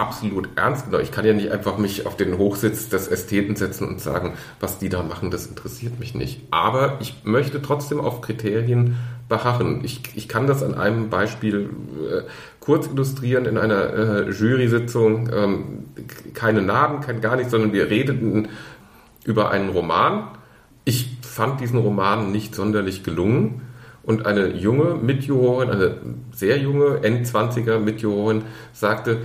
absolut ernst genommen. Ich kann ja nicht einfach mich auf den Hochsitz des Ästheten setzen und sagen, was die da machen, das interessiert mich nicht. Aber ich möchte trotzdem auf Kriterien beharren. Ich, ich kann das an einem Beispiel äh, kurz illustrieren in einer äh, Jury-Sitzung. Ähm, keine Namen, kein gar nichts, sondern wir redeten über einen Roman. Ich fand diesen Roman nicht sonderlich gelungen. Und eine junge Mitjurorin, eine sehr junge Endzwanziger Mitjurorin sagte,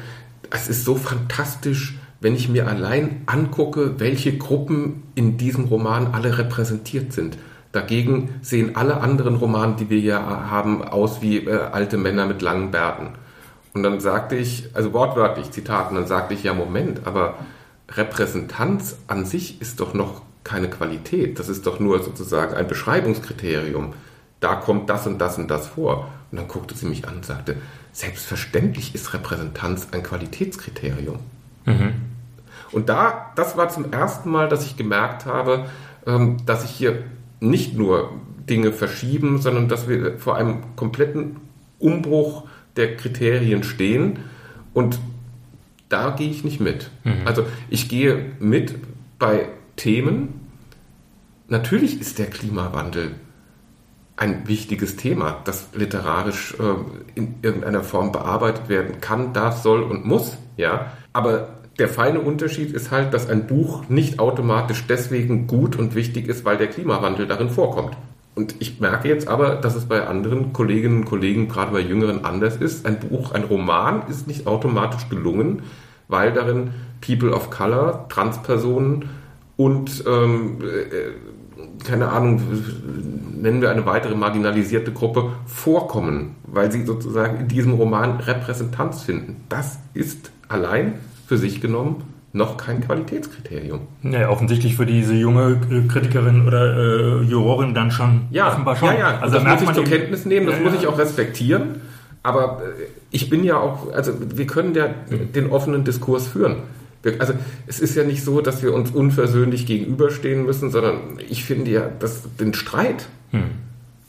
es ist so fantastisch, wenn ich mir allein angucke, welche Gruppen in diesem Roman alle repräsentiert sind. Dagegen sehen alle anderen Romane, die wir hier haben, aus wie äh, alte Männer mit langen Bärten. Und dann sagte ich, also wortwörtlich, Zitat, und dann sagte ich, ja, Moment, aber Repräsentanz an sich ist doch noch keine Qualität. Das ist doch nur sozusagen ein Beschreibungskriterium. Da kommt das und das und das vor. Und dann guckte sie mich an und sagte, Selbstverständlich ist Repräsentanz ein Qualitätskriterium. Mhm. Und da, das war zum ersten Mal, dass ich gemerkt habe, ähm, dass ich hier nicht nur Dinge verschieben, sondern dass wir vor einem kompletten Umbruch der Kriterien stehen. Und da gehe ich nicht mit. Mhm. Also ich gehe mit bei Themen. Natürlich ist der Klimawandel ein wichtiges Thema, das literarisch äh, in irgendeiner Form bearbeitet werden kann, darf, soll und muss. Ja, aber der feine Unterschied ist halt, dass ein Buch nicht automatisch deswegen gut und wichtig ist, weil der Klimawandel darin vorkommt. Und ich merke jetzt aber, dass es bei anderen Kolleginnen und Kollegen, gerade bei Jüngeren, anders ist. Ein Buch, ein Roman ist nicht automatisch gelungen, weil darin People of Color, Transpersonen und ähm, äh, keine Ahnung, nennen wir eine weitere marginalisierte Gruppe, vorkommen, weil sie sozusagen in diesem Roman Repräsentanz finden. Das ist allein für sich genommen noch kein Qualitätskriterium. Ja, offensichtlich für diese junge Kritikerin oder äh, Jurorin dann schon ja, offenbar schon. Ja, ja, also das muss ich zur Kenntnis nehmen, das ja, muss ich auch respektieren. Aber äh, ich bin ja auch, also wir können ja den offenen Diskurs führen also es ist ja nicht so, dass wir uns unversöhnlich gegenüberstehen müssen, sondern ich finde ja das, den Streit hm.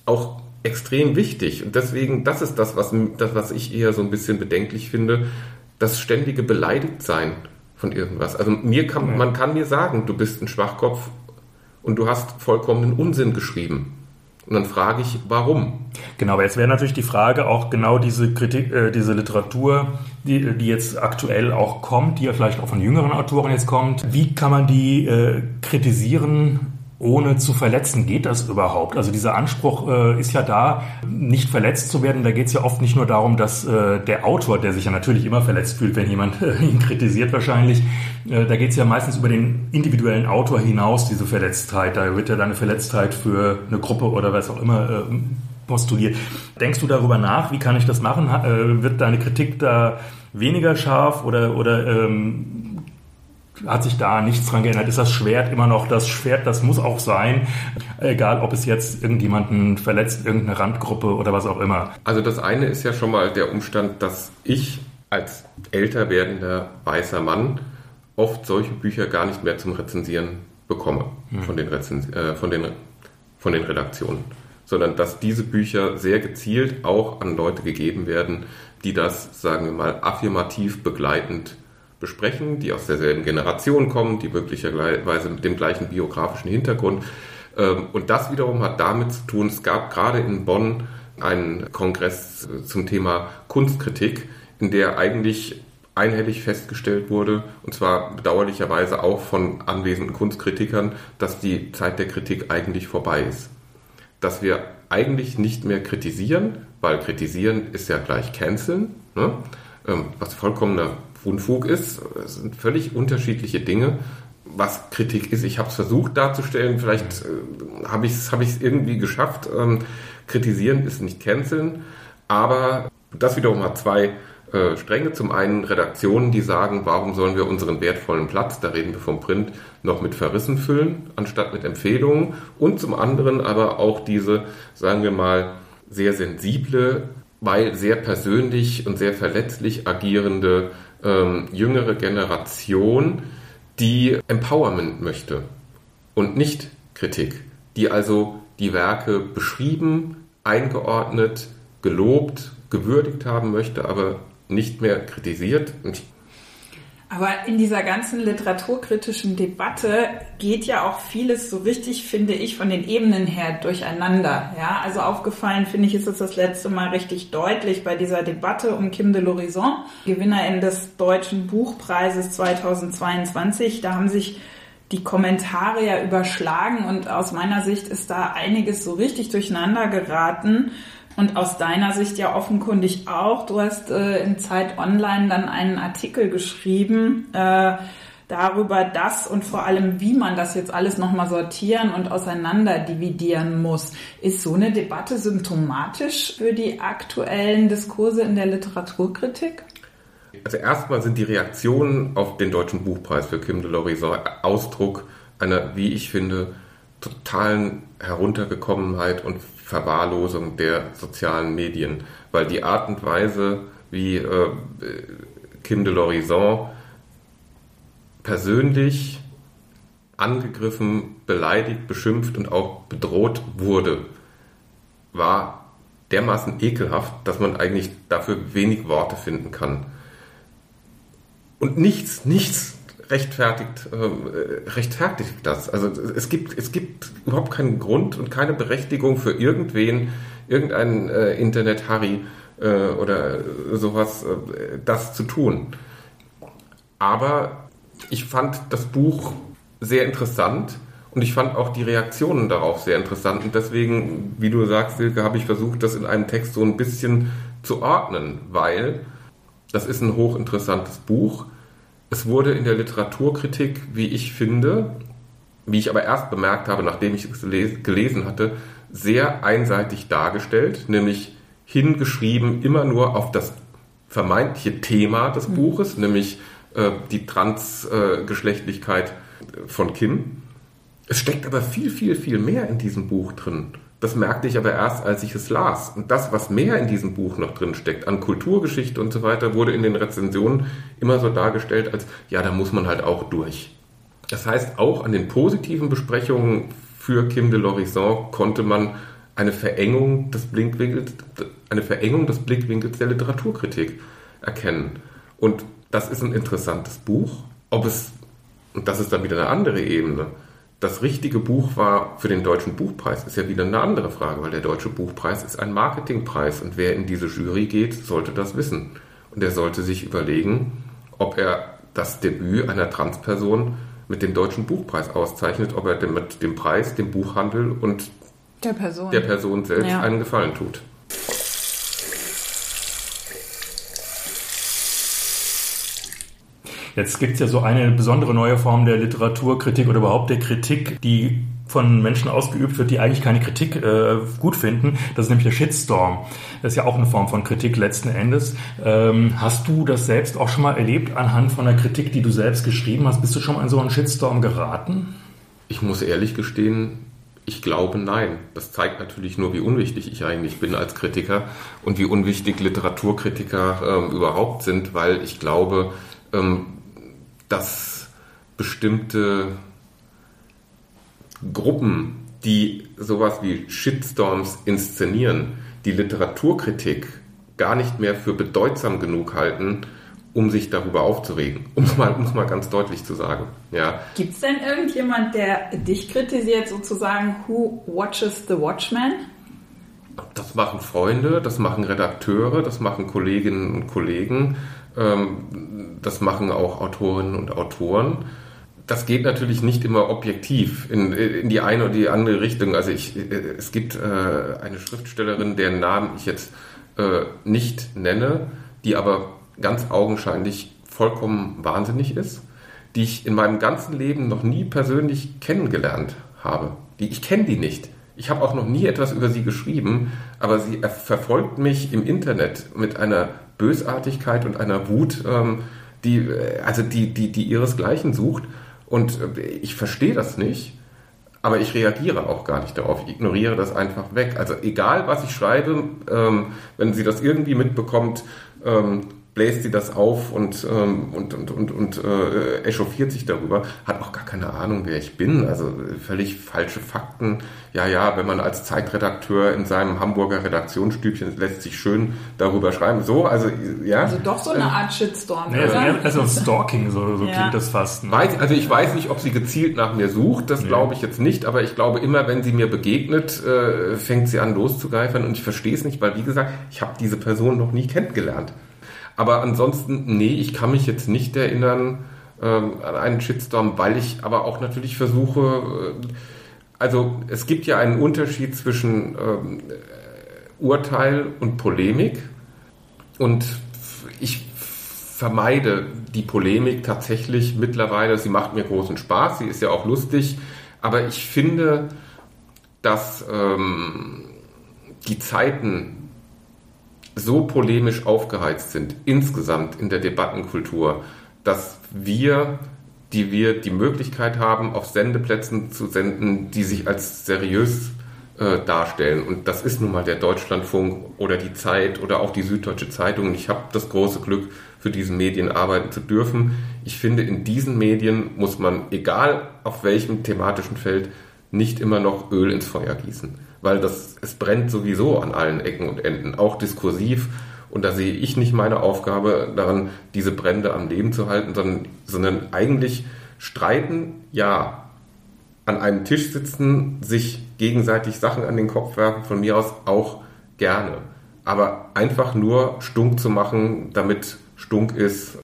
auch extrem wichtig. Und deswegen, das ist das was, das, was ich eher so ein bisschen bedenklich finde, das ständige Beleidigtsein von irgendwas. Also mir kann, man kann mir sagen, du bist ein Schwachkopf und du hast vollkommenen Unsinn geschrieben. Und dann frage ich, warum? Genau, aber jetzt wäre natürlich die Frage auch genau diese Kritik, äh, diese Literatur, die, die jetzt aktuell auch kommt, die ja vielleicht auch von jüngeren Autoren jetzt kommt. Wie kann man die äh, kritisieren ohne zu verletzen. Geht das überhaupt? Also dieser Anspruch äh, ist ja da, nicht verletzt zu werden. Da geht es ja oft nicht nur darum, dass äh, der Autor, der sich ja natürlich immer verletzt fühlt, wenn jemand äh, ihn kritisiert wahrscheinlich, äh, da geht es ja meistens über den individuellen Autor hinaus, diese Verletztheit. Da wird ja dann eine Verletztheit für eine Gruppe oder was auch immer äh, postuliert. Denkst du darüber nach? Wie kann ich das machen? Äh, wird deine Kritik da weniger scharf oder, oder ähm, hat sich da nichts dran geändert. Ist das Schwert immer noch das Schwert? Das muss auch sein. Egal, ob es jetzt irgendjemanden verletzt, irgendeine Randgruppe oder was auch immer. Also das eine ist ja schon mal der Umstand, dass ich als älter werdender weißer Mann oft solche Bücher gar nicht mehr zum Rezensieren bekomme hm. von, den Rezensi äh, von, den, von den Redaktionen. Sondern dass diese Bücher sehr gezielt auch an Leute gegeben werden, die das, sagen wir mal, affirmativ begleitend besprechen, die aus derselben Generation kommen, die möglicherweise mit dem gleichen biografischen Hintergrund. Ähm, und das wiederum hat damit zu tun, es gab gerade in Bonn einen Kongress zum Thema Kunstkritik, in der eigentlich einhellig festgestellt wurde, und zwar bedauerlicherweise auch von anwesenden Kunstkritikern, dass die Zeit der Kritik eigentlich vorbei ist. Dass wir eigentlich nicht mehr kritisieren, weil kritisieren ist ja gleich canceln, ne? Ähm, was vollkommener Unfug ist. Es sind völlig unterschiedliche Dinge. Was Kritik ist, ich habe es versucht darzustellen, vielleicht äh, habe ich es hab irgendwie geschafft. Ähm, kritisieren ist nicht canceln, aber das wiederum hat zwei äh, Stränge. Zum einen Redaktionen, die sagen, warum sollen wir unseren wertvollen Platz, da reden wir vom Print, noch mit Verrissen füllen, anstatt mit Empfehlungen. Und zum anderen aber auch diese, sagen wir mal, sehr sensible, weil sehr persönlich und sehr verletzlich agierende ähm, jüngere Generation, die Empowerment möchte und nicht Kritik, die also die Werke beschrieben, eingeordnet, gelobt, gewürdigt haben möchte, aber nicht mehr kritisiert. Aber in dieser ganzen literaturkritischen Debatte geht ja auch vieles so richtig, finde ich, von den Ebenen her durcheinander. Ja, also aufgefallen finde ich, ist es das letzte Mal richtig deutlich bei dieser Debatte um Kim de l'Horizon, Gewinnerin des Deutschen Buchpreises 2022. Da haben sich die Kommentare ja überschlagen und aus meiner Sicht ist da einiges so richtig durcheinander geraten. Und aus deiner Sicht ja offenkundig auch. Du hast äh, in Zeit Online dann einen Artikel geschrieben äh, darüber, dass und vor allem, wie man das jetzt alles nochmal sortieren und auseinander dividieren muss. Ist so eine Debatte symptomatisch für die aktuellen Diskurse in der Literaturkritik? Also erstmal sind die Reaktionen auf den Deutschen Buchpreis für Kim de l'Horizon Ausdruck einer, wie ich finde, totalen Heruntergekommenheit und Verwahrlosung der sozialen Medien, weil die Art und Weise, wie äh, Kim de l'Horizon persönlich angegriffen, beleidigt, beschimpft und auch bedroht wurde, war dermaßen ekelhaft, dass man eigentlich dafür wenig Worte finden kann. Und nichts, nichts rechtfertigt, äh, rechtfertigt das. Also es gibt, es gibt überhaupt keinen Grund und keine Berechtigung für irgendwen, irgendeinen äh, Internet-Harry äh, oder sowas, äh, das zu tun. Aber ich fand das Buch sehr interessant und ich fand auch die Reaktionen darauf sehr interessant. Und deswegen, wie du sagst, Silke, habe ich versucht, das in einem Text so ein bisschen zu ordnen, weil das ist ein hochinteressantes Buch es wurde in der Literaturkritik, wie ich finde, wie ich aber erst bemerkt habe, nachdem ich es gelesen hatte, sehr einseitig dargestellt, nämlich hingeschrieben immer nur auf das vermeintliche Thema des mhm. Buches, nämlich äh, die Transgeschlechtlichkeit äh, von Kim. Es steckt aber viel, viel, viel mehr in diesem Buch drin. Das merkte ich aber erst, als ich es las. Und das, was mehr in diesem Buch noch drin steckt, an Kulturgeschichte und so weiter, wurde in den Rezensionen immer so dargestellt, als ja, da muss man halt auch durch. Das heißt, auch an den positiven Besprechungen für Kim de l'Horizon konnte man eine Verengung des Blickwinkels, eine Verengung des Blickwinkels der Literaturkritik erkennen. Und das ist ein interessantes Buch. Ob es, und das ist dann wieder eine andere Ebene, das richtige Buch war für den Deutschen Buchpreis, ist ja wieder eine andere Frage, weil der Deutsche Buchpreis ist ein Marketingpreis und wer in diese Jury geht, sollte das wissen. Und er sollte sich überlegen, ob er das Debüt einer Transperson mit dem Deutschen Buchpreis auszeichnet, ob er mit dem Preis, dem Buchhandel und der Person, der Person selbst ja. einen Gefallen tut. Jetzt gibt es ja so eine besondere neue Form der Literaturkritik oder überhaupt der Kritik, die von Menschen ausgeübt wird, die eigentlich keine Kritik äh, gut finden. Das ist nämlich der Shitstorm. Das ist ja auch eine Form von Kritik letzten Endes. Ähm, hast du das selbst auch schon mal erlebt anhand von der Kritik, die du selbst geschrieben hast? Bist du schon mal in so einen Shitstorm geraten? Ich muss ehrlich gestehen, ich glaube nein. Das zeigt natürlich nur, wie unwichtig ich eigentlich bin als Kritiker und wie unwichtig Literaturkritiker ähm, überhaupt sind, weil ich glaube, ähm, dass bestimmte Gruppen, die sowas wie Shitstorms inszenieren, die Literaturkritik gar nicht mehr für bedeutsam genug halten, um sich darüber aufzuregen. Um es mal, um's mal ganz deutlich zu sagen. Ja. Gibt es denn irgendjemand, der dich kritisiert, sozusagen, who watches the Watchman? Das machen Freunde, das machen Redakteure, das machen Kolleginnen und Kollegen. Ähm, das machen auch Autorinnen und Autoren. Das geht natürlich nicht immer objektiv in, in die eine oder die andere Richtung. Also ich, es gibt äh, eine Schriftstellerin, deren Namen ich jetzt äh, nicht nenne, die aber ganz augenscheinlich vollkommen wahnsinnig ist, die ich in meinem ganzen Leben noch nie persönlich kennengelernt habe. Die, ich kenne die nicht. Ich habe auch noch nie etwas über sie geschrieben, aber sie verfolgt mich im Internet mit einer Bösartigkeit und einer Wut, ähm, die, äh, also die, die, die ihresgleichen sucht. Und äh, ich verstehe das nicht, aber ich reagiere auch gar nicht darauf. Ich ignoriere das einfach weg. Also egal, was ich schreibe, ähm, wenn sie das irgendwie mitbekommt, ähm, bläst sie das auf und, ähm, und, und, und, und äh, echauffiert sich darüber, hat auch gar keine Ahnung, wer ich bin. Also völlig falsche Fakten. Ja, ja, wenn man als Zeitredakteur in seinem Hamburger Redaktionsstübchen lässt sich schön darüber schreiben. So, also ja. Also doch so eine Art Shitstorm. Nee, also, also ein Stalking, so, so ja. klingt das fast. Ne? Weiß, also ich weiß nicht, ob sie gezielt nach mir sucht, das nee. glaube ich jetzt nicht, aber ich glaube immer, wenn sie mir begegnet, äh, fängt sie an loszugeifern und ich verstehe es nicht, weil wie gesagt, ich habe diese Person noch nie kennengelernt. Aber ansonsten, nee, ich kann mich jetzt nicht erinnern ähm, an einen Shitstorm, weil ich aber auch natürlich versuche, äh, also es gibt ja einen Unterschied zwischen ähm, Urteil und Polemik und ich vermeide die Polemik tatsächlich mittlerweile. Sie macht mir großen Spaß, sie ist ja auch lustig, aber ich finde, dass ähm, die Zeiten so polemisch aufgeheizt sind, insgesamt in der Debattenkultur, dass wir, die wir die Möglichkeit haben, auf Sendeplätzen zu senden, die sich als seriös äh, darstellen. Und das ist nun mal der Deutschlandfunk oder die Zeit oder auch die Süddeutsche Zeitung. Ich habe das große Glück, für diese Medien arbeiten zu dürfen. Ich finde, in diesen Medien muss man, egal auf welchem thematischen Feld, nicht immer noch Öl ins Feuer gießen weil das, es brennt sowieso an allen Ecken und Enden, auch diskursiv. Und da sehe ich nicht meine Aufgabe daran, diese Brände am Leben zu halten, sondern, sondern eigentlich streiten, ja, an einem Tisch sitzen, sich gegenseitig Sachen an den Kopf werfen, von mir aus auch gerne. Aber einfach nur stunk zu machen, damit stunk ist.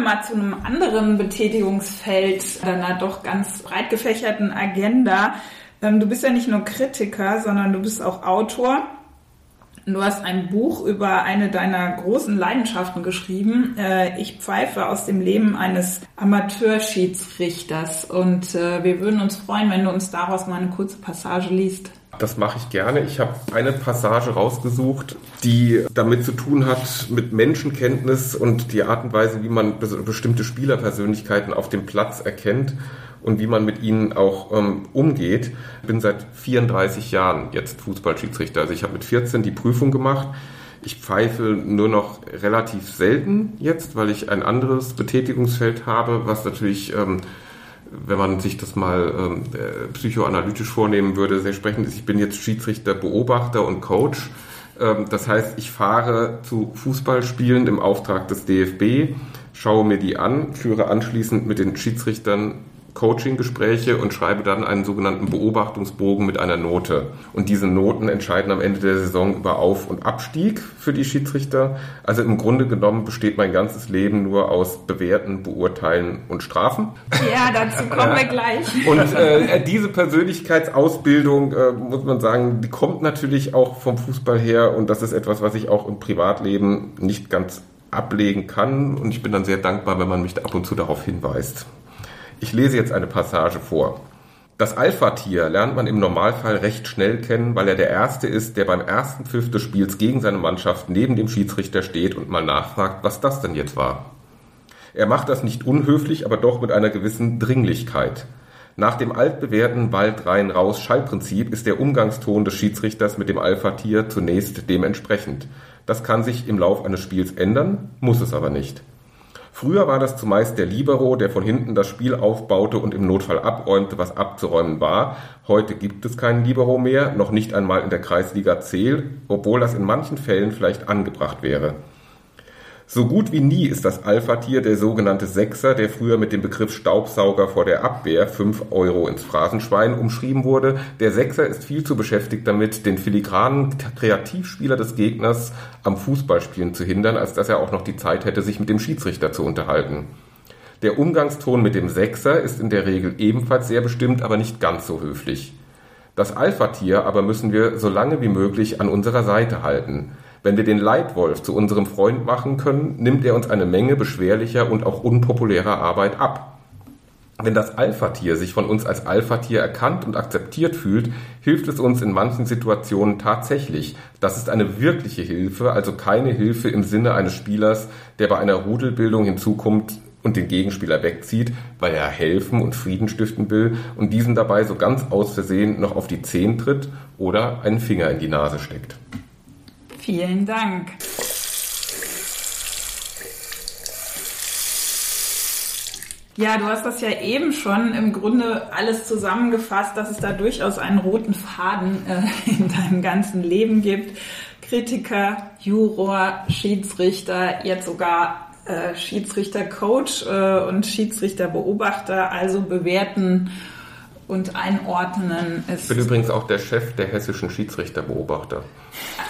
Wir mal zu einem anderen Betätigungsfeld deiner doch ganz breit gefächerten Agenda. Ähm, du bist ja nicht nur Kritiker, sondern du bist auch Autor. Du hast ein Buch über eine deiner großen Leidenschaften geschrieben. Äh, ich pfeife aus dem Leben eines Amateurschiedsrichters. Und äh, wir würden uns freuen, wenn du uns daraus mal eine kurze Passage liest. Das mache ich gerne. Ich habe eine Passage rausgesucht, die damit zu tun hat mit Menschenkenntnis und die Art und Weise, wie man bestimmte Spielerpersönlichkeiten auf dem Platz erkennt und wie man mit ihnen auch ähm, umgeht. Bin seit 34 Jahren jetzt Fußballschiedsrichter. Also ich habe mit 14 die Prüfung gemacht. Ich pfeife nur noch relativ selten jetzt, weil ich ein anderes Betätigungsfeld habe, was natürlich ähm, wenn man sich das mal ähm, äh, psychoanalytisch vornehmen würde, sehr sprechend ist, ich bin jetzt Schiedsrichter, Beobachter und Coach. Ähm, das heißt, ich fahre zu Fußballspielen im Auftrag des DFB, schaue mir die an, führe anschließend mit den Schiedsrichtern Coaching-Gespräche und schreibe dann einen sogenannten Beobachtungsbogen mit einer Note. Und diese Noten entscheiden am Ende der Saison über Auf- und Abstieg für die Schiedsrichter. Also im Grunde genommen besteht mein ganzes Leben nur aus Bewerten, Beurteilen und Strafen. Ja, dazu kommen wir gleich. Und äh, diese Persönlichkeitsausbildung, äh, muss man sagen, die kommt natürlich auch vom Fußball her und das ist etwas, was ich auch im Privatleben nicht ganz ablegen kann. Und ich bin dann sehr dankbar, wenn man mich ab und zu darauf hinweist. Ich lese jetzt eine Passage vor. Das Alpha-Tier lernt man im Normalfall recht schnell kennen, weil er der Erste ist, der beim ersten Pfiff des Spiels gegen seine Mannschaft neben dem Schiedsrichter steht und mal nachfragt, was das denn jetzt war. Er macht das nicht unhöflich, aber doch mit einer gewissen Dringlichkeit. Nach dem altbewährten Wald rein raus Schallprinzip ist der Umgangston des Schiedsrichters mit dem Alpha-Tier zunächst dementsprechend. Das kann sich im Lauf eines Spiels ändern, muss es aber nicht. Früher war das zumeist der Libero, der von hinten das Spiel aufbaute und im Notfall abräumte, was abzuräumen war. Heute gibt es keinen Libero mehr, noch nicht einmal in der Kreisliga Zeel, obwohl das in manchen Fällen vielleicht angebracht wäre. So gut wie nie ist das Alpha-Tier der sogenannte Sechser, der früher mit dem Begriff Staubsauger vor der Abwehr 5 Euro ins Phrasenschwein umschrieben wurde. Der Sechser ist viel zu beschäftigt damit, den filigranen Kreativspieler des Gegners am Fußballspielen zu hindern, als dass er auch noch die Zeit hätte, sich mit dem Schiedsrichter zu unterhalten. Der Umgangston mit dem Sechser ist in der Regel ebenfalls sehr bestimmt, aber nicht ganz so höflich. Das Alpha-Tier aber müssen wir so lange wie möglich an unserer Seite halten. Wenn wir den Leitwolf zu unserem Freund machen können, nimmt er uns eine Menge beschwerlicher und auch unpopulärer Arbeit ab. Wenn das Alpha-Tier sich von uns als Alpha-Tier erkannt und akzeptiert fühlt, hilft es uns in manchen Situationen tatsächlich. Das ist eine wirkliche Hilfe, also keine Hilfe im Sinne eines Spielers, der bei einer Rudelbildung hinzukommt und den Gegenspieler wegzieht, weil er helfen und Frieden stiften will und diesen dabei so ganz aus Versehen noch auf die Zehen tritt oder einen Finger in die Nase steckt. Vielen Dank. Ja, du hast das ja eben schon im Grunde alles zusammengefasst, dass es da durchaus einen roten Faden äh, in deinem ganzen Leben gibt. Kritiker, Juror, Schiedsrichter, jetzt sogar äh, Schiedsrichter-Coach äh, und Schiedsrichter-Beobachter, also bewerten und einordnen. ich bin übrigens auch der Chef der hessischen Schiedsrichterbeobachter.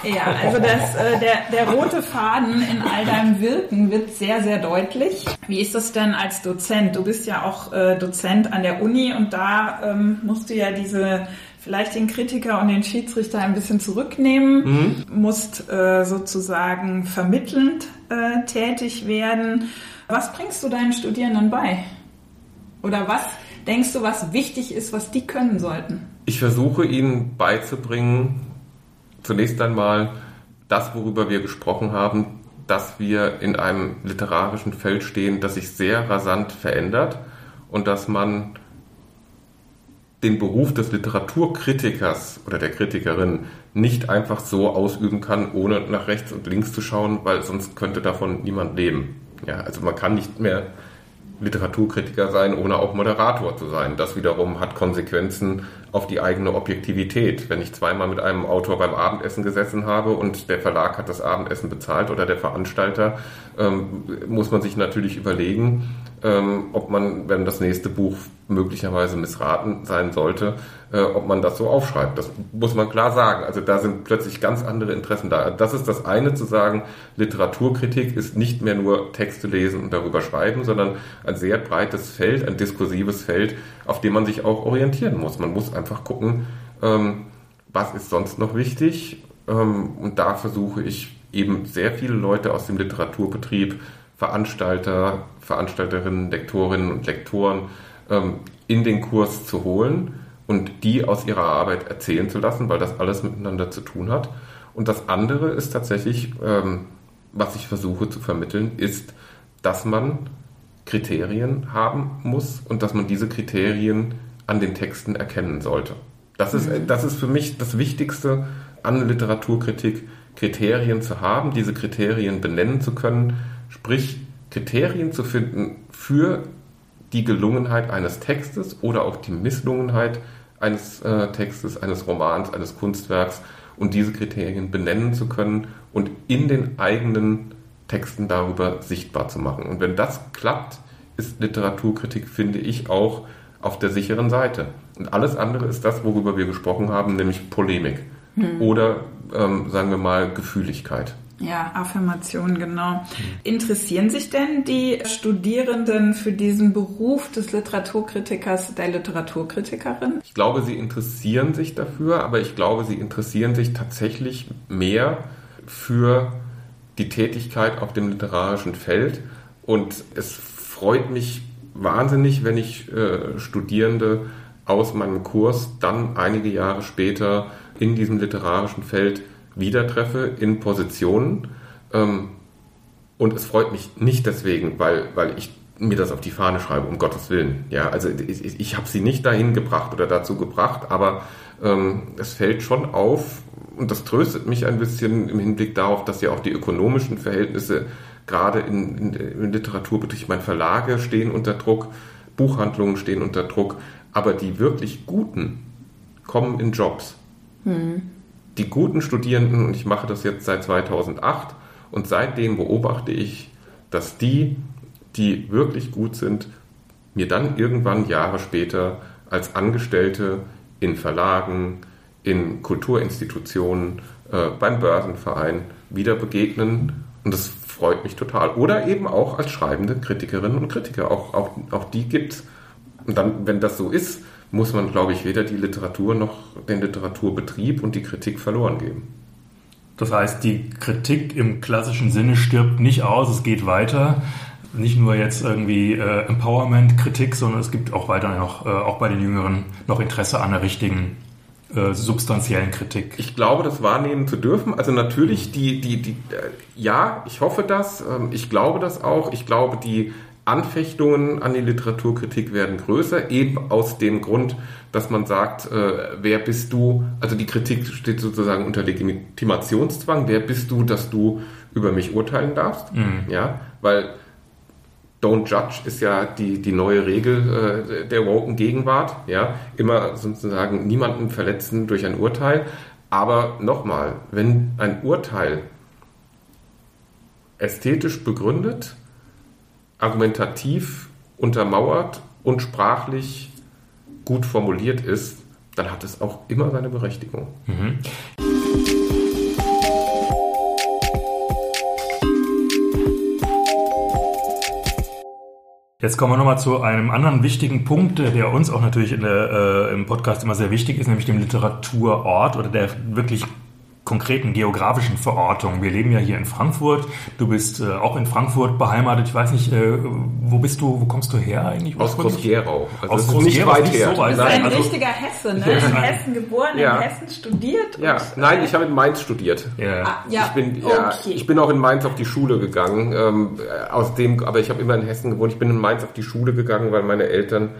Ja, also das, äh, der, der rote Faden in all deinem Wirken wird sehr, sehr deutlich. Wie ist das denn als Dozent? Du bist ja auch äh, Dozent an der Uni und da ähm, musst du ja diese vielleicht den Kritiker und den Schiedsrichter ein bisschen zurücknehmen, mhm. musst äh, sozusagen vermittelnd äh, tätig werden. Was bringst du deinen Studierenden bei? Oder was denkst du, was wichtig ist, was die können sollten? Ich versuche ihnen beizubringen, zunächst einmal das, worüber wir gesprochen haben, dass wir in einem literarischen Feld stehen, das sich sehr rasant verändert und dass man den Beruf des Literaturkritikers oder der Kritikerin nicht einfach so ausüben kann, ohne nach rechts und links zu schauen, weil sonst könnte davon niemand leben. Ja, also man kann nicht mehr Literaturkritiker sein, ohne auch Moderator zu sein. Das wiederum hat Konsequenzen auf die eigene Objektivität. Wenn ich zweimal mit einem Autor beim Abendessen gesessen habe und der Verlag hat das Abendessen bezahlt oder der Veranstalter, ähm, muss man sich natürlich überlegen, ähm, ob man, wenn das nächste Buch möglicherweise missraten sein sollte, äh, ob man das so aufschreibt. Das muss man klar sagen. Also da sind plötzlich ganz andere Interessen da. Das ist das eine zu sagen, Literaturkritik ist nicht mehr nur Texte lesen und darüber schreiben, sondern ein sehr breites Feld, ein diskursives Feld, auf dem man sich auch orientieren muss. Man muss einfach gucken, ähm, was ist sonst noch wichtig. Ähm, und da versuche ich eben sehr viele Leute aus dem Literaturbetrieb, Veranstalter, Veranstalterinnen, Lektorinnen und Lektoren ähm, in den Kurs zu holen und die aus ihrer Arbeit erzählen zu lassen, weil das alles miteinander zu tun hat. Und das andere ist tatsächlich, ähm, was ich versuche zu vermitteln, ist, dass man Kriterien haben muss und dass man diese Kriterien an den Texten erkennen sollte. Das ist, mhm. das ist für mich das Wichtigste an Literaturkritik, Kriterien zu haben, diese Kriterien benennen zu können, sprich Kriterien zu finden für die Gelungenheit eines Textes oder auch die Misslungenheit eines äh, Textes, eines Romans, eines Kunstwerks und diese Kriterien benennen zu können und in den eigenen Texten darüber sichtbar zu machen. Und wenn das klappt, ist Literaturkritik, finde ich, auch auf der sicheren Seite. Und alles andere ist das, worüber wir gesprochen haben, nämlich Polemik hm. oder, ähm, sagen wir mal, Gefühligkeit. Ja, Affirmation, genau. Interessieren sich denn die Studierenden für diesen Beruf des Literaturkritikers, der Literaturkritikerin? Ich glaube, sie interessieren sich dafür, aber ich glaube, sie interessieren sich tatsächlich mehr für die Tätigkeit auf dem literarischen Feld. Und es freut mich wahnsinnig, wenn ich äh, Studierende aus meinem Kurs dann einige Jahre später in diesem literarischen Feld wieder treffe in Positionen. Ähm, und es freut mich nicht deswegen, weil, weil ich mir das auf die Fahne schreibe, um Gottes Willen. Ja, also ich, ich habe sie nicht dahin gebracht oder dazu gebracht, aber ähm, es fällt schon auf und das tröstet mich ein bisschen im Hinblick darauf, dass ja auch die ökonomischen Verhältnisse gerade in, in, in Literaturbetrieb, meine Verlage stehen unter Druck, Buchhandlungen stehen unter Druck, aber die wirklich guten kommen in Jobs. Hm die guten Studierenden, und ich mache das jetzt seit 2008, und seitdem beobachte ich, dass die, die wirklich gut sind, mir dann irgendwann Jahre später als Angestellte in Verlagen, in Kulturinstitutionen, äh, beim Börsenverein wieder begegnen. Und das freut mich total. Oder eben auch als schreibende Kritikerinnen und Kritiker. Auch, auch, auch die gibt's. Und dann, wenn das so ist, muss man, glaube ich, weder die Literatur noch den Literaturbetrieb und die Kritik verloren geben. Das heißt, die Kritik im klassischen Sinne stirbt nicht aus, es geht weiter. Nicht nur jetzt irgendwie äh, Empowerment-Kritik, sondern es gibt auch weiter noch, äh, auch bei den Jüngeren, noch Interesse an der richtigen äh, substanziellen Kritik. Ich glaube, das wahrnehmen zu dürfen. Also natürlich die, die, die, äh, ja, ich hoffe das. Ähm, ich glaube das auch. Ich glaube, die Anfechtungen an die Literaturkritik werden größer, eben aus dem Grund, dass man sagt, äh, wer bist du, also die Kritik steht sozusagen unter Legitimationszwang, wer bist du, dass du über mich urteilen darfst, mhm. ja, weil Don't Judge ist ja die, die neue Regel äh, der woken Gegenwart, ja, immer sozusagen niemanden verletzen durch ein Urteil, aber nochmal, wenn ein Urteil ästhetisch begründet, argumentativ untermauert und sprachlich gut formuliert ist, dann hat es auch immer seine Berechtigung. Mhm. Jetzt kommen wir nochmal zu einem anderen wichtigen Punkt, der uns auch natürlich der, äh, im Podcast immer sehr wichtig ist, nämlich dem Literaturort oder der wirklich konkreten geografischen Verortung. Wir leben ja hier in Frankfurt. Du bist äh, auch in Frankfurt beheimatet. Ich weiß nicht, äh, wo bist du, wo kommst du her eigentlich? Aus Groß-Gerau. Also Aus Groß-Gerau ist nicht so weit. Du bist ein also, richtiger Hesse, ne? In Hessen geboren, ja. in Hessen studiert. Ja, und, nein, ich habe in Mainz studiert. Ja. Ah, ja. Ich bin, ja, okay. ich bin auch in Mainz auf die Schule gegangen. Ähm, aus dem, aber ich habe immer in Hessen gewohnt. Ich bin in Mainz auf die Schule gegangen, weil meine Eltern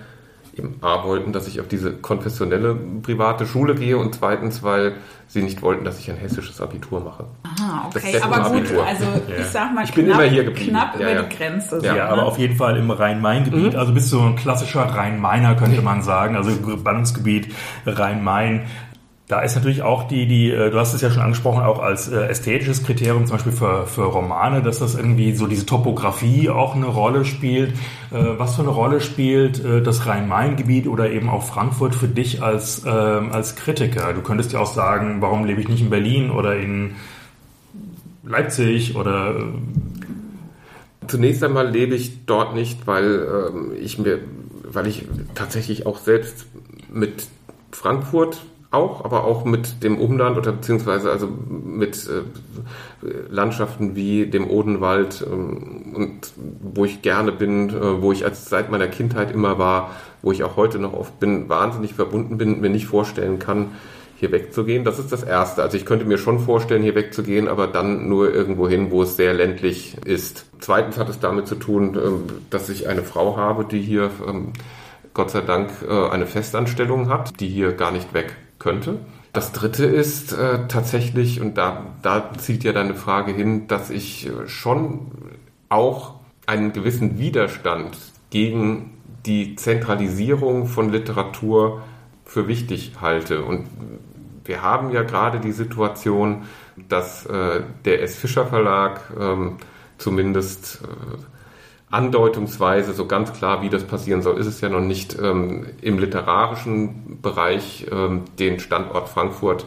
eben A wollten, dass ich auf diese konfessionelle private Schule gehe und zweitens, weil sie nicht wollten, dass ich ein hessisches Abitur mache. Aha, okay, aber gut, Abitur. also ja. ich sag mal, ich bin immer hier geblieben. knapp ja, über die Grenze. Ja, ja aber auf jeden Fall im Rhein-Main-Gebiet, mhm. also bist du ein klassischer Rhein-Mainer, könnte man sagen, also Ballungsgebiet Rhein-Main. Da ist natürlich auch die, die, äh, du hast es ja schon angesprochen, auch als äh, ästhetisches Kriterium zum Beispiel für, für Romane, dass das irgendwie so diese Topografie auch eine Rolle spielt. Äh, was für eine Rolle spielt das Rhein-Main-Gebiet oder eben auch Frankfurt für dich als, ähm, als Kritiker? Du könntest ja auch sagen, warum lebe ich nicht in Berlin oder in Leipzig oder Zunächst einmal lebe ich dort nicht, weil ähm, ich mir, weil ich tatsächlich auch selbst mit Frankfurt auch, aber auch mit dem Umland oder beziehungsweise also mit äh, Landschaften wie dem Odenwald ähm, und wo ich gerne bin, äh, wo ich als seit meiner Kindheit immer war, wo ich auch heute noch oft bin, wahnsinnig verbunden bin, mir nicht vorstellen kann, hier wegzugehen. Das ist das Erste. Also ich könnte mir schon vorstellen, hier wegzugehen, aber dann nur irgendwo hin, wo es sehr ländlich ist. Zweitens hat es damit zu tun, ähm, dass ich eine Frau habe, die hier ähm, Gott sei Dank äh, eine Festanstellung hat, die hier gar nicht weg könnte. Das dritte ist äh, tatsächlich, und da, da zielt ja deine Frage hin, dass ich äh, schon auch einen gewissen Widerstand gegen die Zentralisierung von Literatur für wichtig halte. Und wir haben ja gerade die Situation, dass äh, der S. Fischer Verlag ähm, zumindest äh, andeutungsweise so ganz klar, wie das passieren soll, ist es ja noch nicht ähm, im literarischen Bereich ähm, den Standort Frankfurt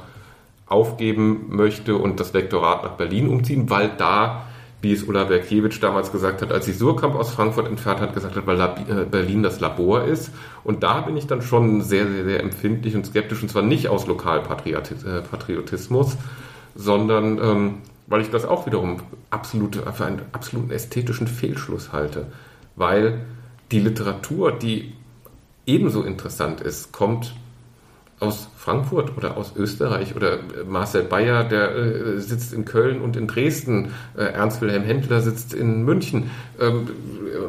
aufgeben möchte und das Lektorat nach Berlin umziehen, weil da, wie es Ulla Berkiewicz damals gesagt hat, als sie Surkamp aus Frankfurt entfernt hat, gesagt hat, weil äh, Berlin das Labor ist. Und da bin ich dann schon sehr, sehr, sehr empfindlich und skeptisch, und zwar nicht aus Lokalpatriotismus, sondern ähm, weil ich das auch wiederum absolut, für einen absoluten ästhetischen Fehlschluss halte. Weil die Literatur, die ebenso interessant ist, kommt aus Frankfurt oder aus Österreich oder Marcel Bayer, der äh, sitzt in Köln und in Dresden, äh, Ernst Wilhelm Händler sitzt in München, ähm,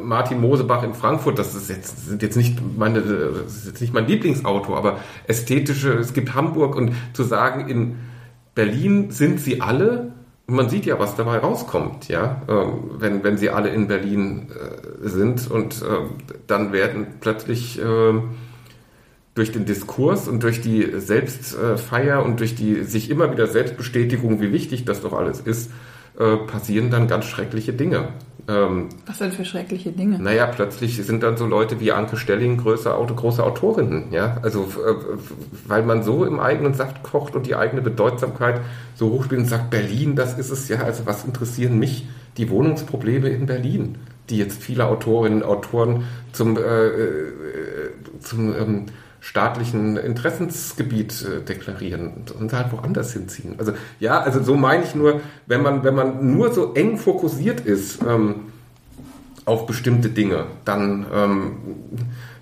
Martin Mosebach in Frankfurt, das ist jetzt, sind jetzt nicht meine, das ist jetzt nicht mein Lieblingsautor, aber ästhetische, es gibt Hamburg und zu sagen, in Berlin sind sie alle man sieht ja, was dabei rauskommt, ja, ähm, wenn, wenn sie alle in Berlin äh, sind und äh, dann werden plötzlich äh, durch den Diskurs und durch die Selbstfeier und durch die sich immer wieder Selbstbestätigung, wie wichtig das doch alles ist, äh, passieren dann ganz schreckliche Dinge. Ähm, Was denn für schreckliche Dinge? Naja, plötzlich sind dann so Leute wie Anke Stelling größere, große Autorinnen, ja. Also, äh, weil man so im eigenen Saft kocht und die eigene Bedeutsamkeit so hochspielt und sagt, Berlin, das ist es ja. Also, was interessieren mich die Wohnungsprobleme in Berlin, die jetzt viele Autorinnen und Autoren zum, äh, äh zum ähm, staatlichen Interessensgebiet äh, deklarieren und halt woanders hinziehen. Also ja, also so meine ich nur, wenn man, wenn man nur so eng fokussiert ist ähm, auf bestimmte Dinge, dann, ähm,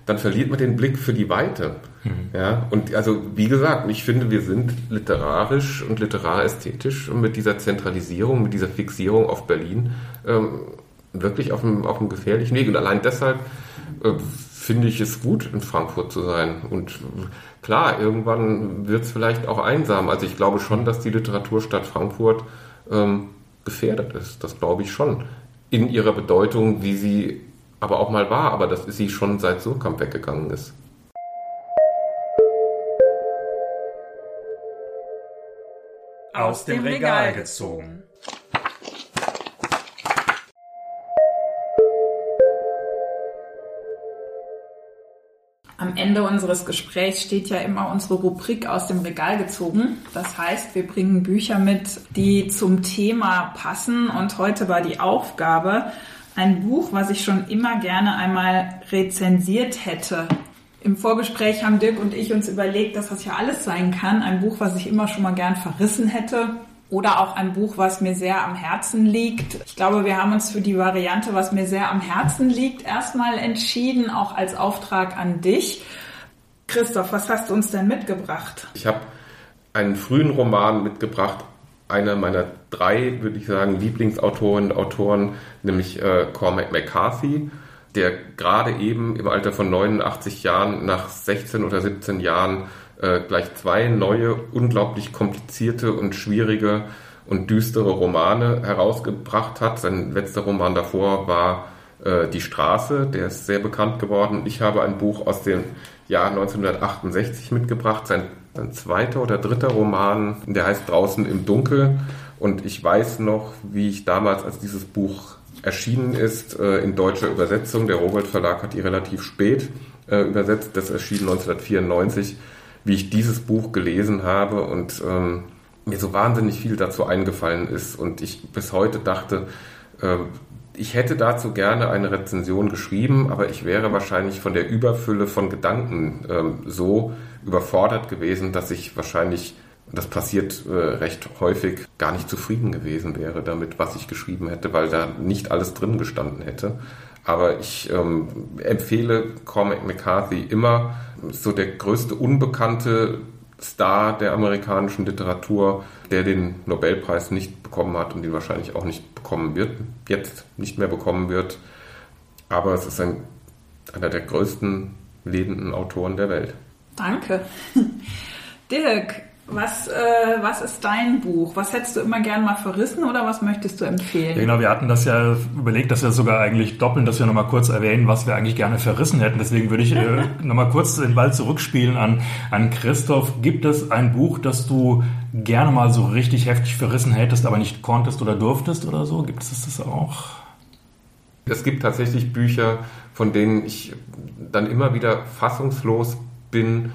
dann verliert man den Blick für die Weite. Mhm. Ja, und also wie gesagt, ich finde, wir sind literarisch und literarästhetisch mit dieser Zentralisierung, mit dieser Fixierung auf Berlin ähm, wirklich auf einem, auf einem gefährlichen Weg. Und allein deshalb äh, finde ich es gut, in Frankfurt zu sein. Und klar, irgendwann wird es vielleicht auch einsam. Also ich glaube schon, dass die Literaturstadt Frankfurt ähm, gefährdet ist. Das glaube ich schon. In ihrer Bedeutung, wie sie aber auch mal war. Aber das ist sie schon seit Surkamp weggegangen ist. Aus dem Regal gezogen. Am Ende unseres Gesprächs steht ja immer unsere Rubrik aus dem Regal gezogen. Das heißt, wir bringen Bücher mit, die zum Thema passen. Und heute war die Aufgabe, ein Buch, was ich schon immer gerne einmal rezensiert hätte. Im Vorgespräch haben Dirk und ich uns überlegt, dass das ja alles sein kann. Ein Buch, was ich immer schon mal gern verrissen hätte oder auch ein Buch, was mir sehr am Herzen liegt. Ich glaube, wir haben uns für die Variante, was mir sehr am Herzen liegt, erstmal entschieden, auch als Auftrag an dich. Christoph, was hast du uns denn mitgebracht? Ich habe einen frühen Roman mitgebracht, einer meiner drei, würde ich sagen, Lieblingsautorinnen und Autoren, nämlich äh, Cormac McCarthy, der gerade eben im Alter von 89 Jahren, nach 16 oder 17 Jahren, äh, gleich zwei neue, unglaublich komplizierte und schwierige und düstere Romane herausgebracht hat. Sein letzter Roman davor war äh, Die Straße, der ist sehr bekannt geworden. Ich habe ein Buch aus dem Jahr 1968 mitgebracht, sein, sein zweiter oder dritter Roman, der heißt Draußen im Dunkel. Und ich weiß noch, wie ich damals, als dieses Buch erschienen ist, äh, in deutscher Übersetzung, der Rowold Verlag hat die relativ spät äh, übersetzt, das erschien 1994, wie ich dieses Buch gelesen habe und ähm, mir so wahnsinnig viel dazu eingefallen ist und ich bis heute dachte, äh, ich hätte dazu gerne eine Rezension geschrieben, aber ich wäre wahrscheinlich von der Überfülle von Gedanken ähm, so überfordert gewesen, dass ich wahrscheinlich, das passiert äh, recht häufig, gar nicht zufrieden gewesen wäre damit, was ich geschrieben hätte, weil da nicht alles drin gestanden hätte. Aber ich ähm, empfehle Cormac McCarthy immer, so der größte unbekannte Star der amerikanischen Literatur, der den Nobelpreis nicht bekommen hat und den wahrscheinlich auch nicht bekommen wird, jetzt nicht mehr bekommen wird. Aber es ist ein, einer der größten lebenden Autoren der Welt. Danke. Dirk, was, äh, was ist dein Buch? Was hättest du immer gern mal verrissen oder was möchtest du empfehlen? Ja, genau, wir hatten das ja überlegt, dass wir sogar eigentlich doppeln, dass wir nochmal kurz erwähnen, was wir eigentlich gerne verrissen hätten. Deswegen würde ich äh, nochmal kurz den Ball zurückspielen an, an Christoph. Gibt es ein Buch, das du gerne mal so richtig heftig verrissen hättest, aber nicht konntest oder durftest oder so? Gibt es das auch? Es gibt tatsächlich Bücher, von denen ich dann immer wieder fassungslos bin,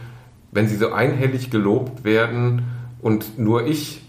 wenn sie so einhellig gelobt werden und nur ich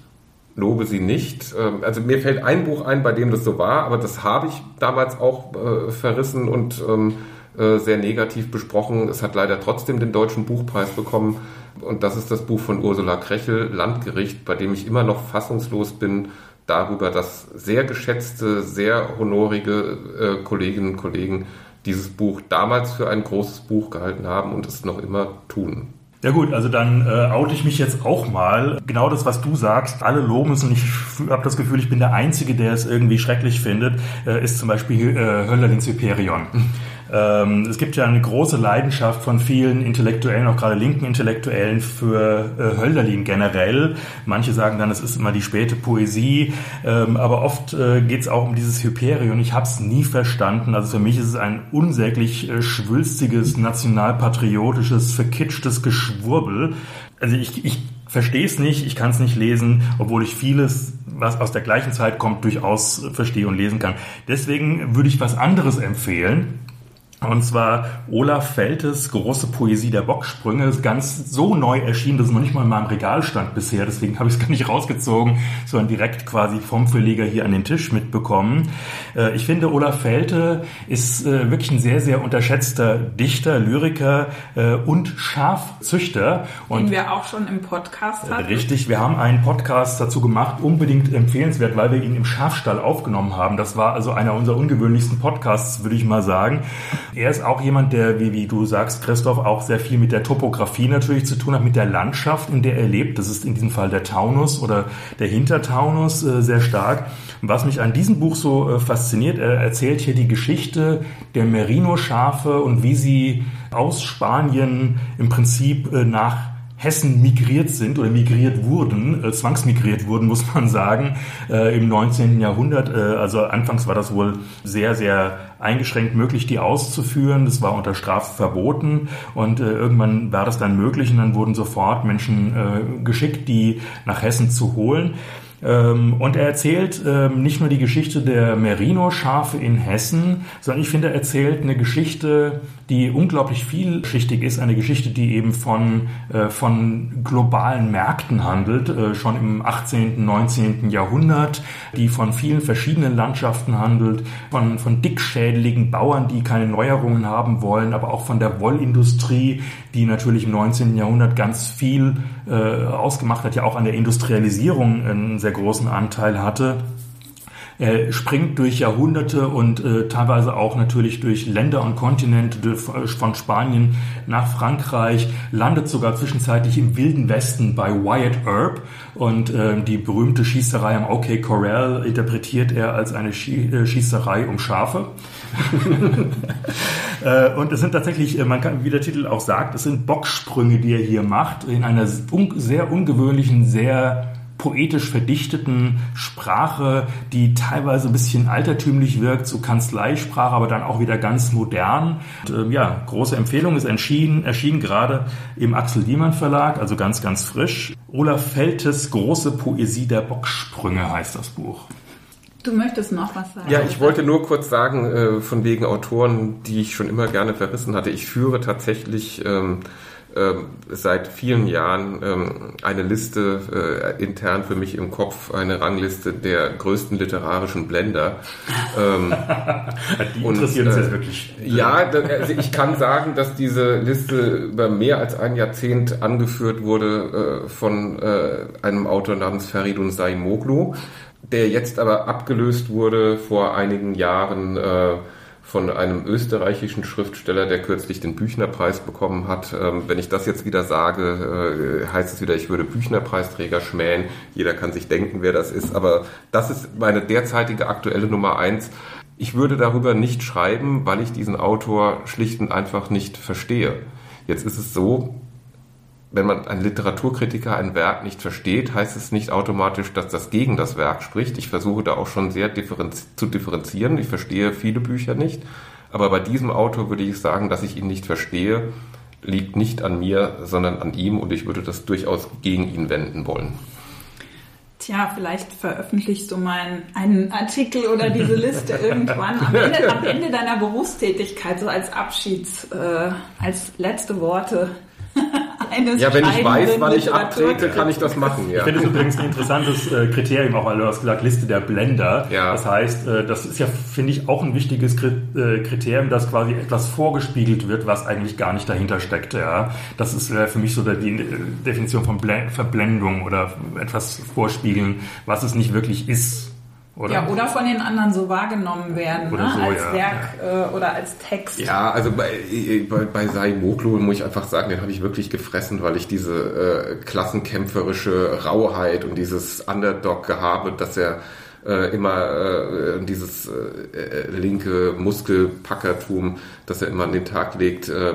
lobe sie nicht. Ähm, also mir fällt ein Buch ein, bei dem das so war, aber das habe ich damals auch äh, verrissen und ähm, äh, sehr negativ besprochen. Es hat leider trotzdem den deutschen Buchpreis bekommen und das ist das Buch von Ursula Krechel, Landgericht, bei dem ich immer noch fassungslos bin darüber, dass sehr geschätzte, sehr honorige äh, Kolleginnen und Kollegen dieses Buch damals für ein großes Buch gehalten haben und es noch immer tun. Ja gut, also dann äh, oute ich mich jetzt auch mal. Genau das, was du sagst, alle loben es und ich habe das Gefühl, ich bin der Einzige, der es irgendwie schrecklich findet, äh, ist zum Beispiel äh, Hölderlins Hyperion. Ähm, es gibt ja eine große Leidenschaft von vielen Intellektuellen, auch gerade linken Intellektuellen, für äh, Hölderlin generell. Manche sagen dann, es ist immer die späte Poesie, ähm, aber oft äh, geht es auch um dieses Hyperion. Ich habe es nie verstanden. Also für mich ist es ein unsäglich äh, schwülstiges, nationalpatriotisches, verkitschtes Geschwurbel. Also ich, ich verstehe es nicht, ich kann es nicht lesen, obwohl ich vieles, was aus der gleichen Zeit kommt, durchaus verstehe und lesen kann. Deswegen würde ich was anderes empfehlen. Und zwar Olaf Feltes große Poesie der Bocksprünge ist ganz so neu erschienen, dass es noch nicht mal in meinem Regal stand bisher. Deswegen habe ich es gar nicht rausgezogen, sondern direkt quasi vom Verleger hier an den Tisch mitbekommen. Äh, ich finde, Olaf Felte ist äh, wirklich ein sehr, sehr unterschätzter Dichter, Lyriker äh, und Schafzüchter. Und Den wir auch schon im Podcast hatten. Richtig, wir haben einen Podcast dazu gemacht, unbedingt empfehlenswert, weil wir ihn im Schafstall aufgenommen haben. Das war also einer unserer ungewöhnlichsten Podcasts, würde ich mal sagen. Er ist auch jemand, der, wie, wie du sagst, Christoph, auch sehr viel mit der Topografie natürlich zu tun hat, mit der Landschaft, in der er lebt. Das ist in diesem Fall der Taunus oder der Hintertaunus äh, sehr stark. Und was mich an diesem Buch so äh, fasziniert, er erzählt hier die Geschichte der Merino-Schafe und wie sie aus Spanien im Prinzip äh, nach Hessen migriert sind oder migriert wurden, äh, zwangsmigriert wurden, muss man sagen, äh, im 19. Jahrhundert. Äh, also anfangs war das wohl sehr, sehr eingeschränkt möglich, die auszuführen. Das war unter Strafe verboten und äh, irgendwann war das dann möglich und dann wurden sofort Menschen äh, geschickt, die nach Hessen zu holen. Ähm, und er erzählt ähm, nicht nur die Geschichte der Merino-Schafe in Hessen, sondern ich finde, er erzählt eine Geschichte, die unglaublich vielschichtig ist, eine Geschichte, die eben von, äh, von globalen Märkten handelt, äh, schon im 18., 19. Jahrhundert, die von vielen verschiedenen Landschaften handelt, von, von dickschädeligen Bauern, die keine Neuerungen haben wollen, aber auch von der Wollindustrie, die natürlich im 19. Jahrhundert ganz viel äh, ausgemacht hat, ja auch an der Industrialisierung einen sehr großen Anteil hatte. Er springt durch Jahrhunderte und äh, teilweise auch natürlich durch Länder und Kontinente von Spanien nach Frankreich, landet sogar zwischenzeitlich im Wilden Westen bei Wyatt Earp und äh, die berühmte Schießerei am OK Corral interpretiert er als eine äh, Schießerei um Schafe. Äh, und es sind tatsächlich, äh, man kann, wie der Titel auch sagt, es sind Bocksprünge, die er hier macht, in einer sehr ungewöhnlichen, sehr poetisch verdichteten Sprache, die teilweise ein bisschen altertümlich wirkt, so Kanzleisprache, aber dann auch wieder ganz modern. Und, äh, ja, große Empfehlung ist erschienen, erschienen gerade im Axel Diemann Verlag, also ganz, ganz frisch. Olaf Feltes Große Poesie der Bocksprünge heißt das Buch. Du möchtest noch was sagen? Ja, ich wollte nur kurz sagen, äh, von wegen Autoren, die ich schon immer gerne verrissen hatte. Ich führe tatsächlich ähm, ähm, seit vielen Jahren ähm, eine Liste äh, intern für mich im Kopf, eine Rangliste der größten literarischen Blender. Ähm, Die interessieren uns äh, jetzt wirklich. Ja, also ich kann sagen, dass diese Liste über mehr als ein Jahrzehnt angeführt wurde äh, von einem Autor namens Feridun Saimoglu, der jetzt aber abgelöst wurde vor einigen Jahren von einem österreichischen Schriftsteller, der kürzlich den Büchnerpreis bekommen hat. Ähm, wenn ich das jetzt wieder sage, äh, heißt es wieder, ich würde Büchnerpreisträger schmähen. Jeder kann sich denken, wer das ist. Aber das ist meine derzeitige aktuelle Nummer eins. Ich würde darüber nicht schreiben, weil ich diesen Autor schlicht und einfach nicht verstehe. Jetzt ist es so, wenn man ein Literaturkritiker ein Werk nicht versteht, heißt es nicht automatisch, dass das gegen das Werk spricht. Ich versuche da auch schon sehr differenzi zu differenzieren. Ich verstehe viele Bücher nicht. Aber bei diesem Autor würde ich sagen, dass ich ihn nicht verstehe, liegt nicht an mir, sondern an ihm und ich würde das durchaus gegen ihn wenden wollen. Tja, vielleicht veröffentlichst du mal einen Artikel oder diese Liste irgendwann am Ende, am Ende deiner Berufstätigkeit, so als Abschieds, äh, als letzte Worte eines Ja, wenn ich weiß, wann ich abtrete, kann ich das machen. Ja. Ich finde es übrigens ein interessantes äh, Kriterium, auch weil du hast gesagt, Liste der Blender. Ja. Das heißt, äh, das ist ja, finde ich, auch ein wichtiges äh, Kriterium, dass quasi etwas vorgespiegelt wird, was eigentlich gar nicht dahinter steckt. Ja. Das ist für mich so die Definition von Verblendung oder etwas vorspiegeln, was es nicht wirklich ist. Oder? Ja, oder von den anderen so wahrgenommen werden, ne? so, als ja. Werk ja. Äh, oder als Text. Ja, also bei, bei, bei Sai Moklo muss ich einfach sagen, den habe ich wirklich gefressen, weil ich diese äh, klassenkämpferische Rauheit und dieses Underdog-Gehabe, dass er äh, immer äh, dieses äh, äh, linke Muskelpackertum, das er immer an den Tag legt, äh,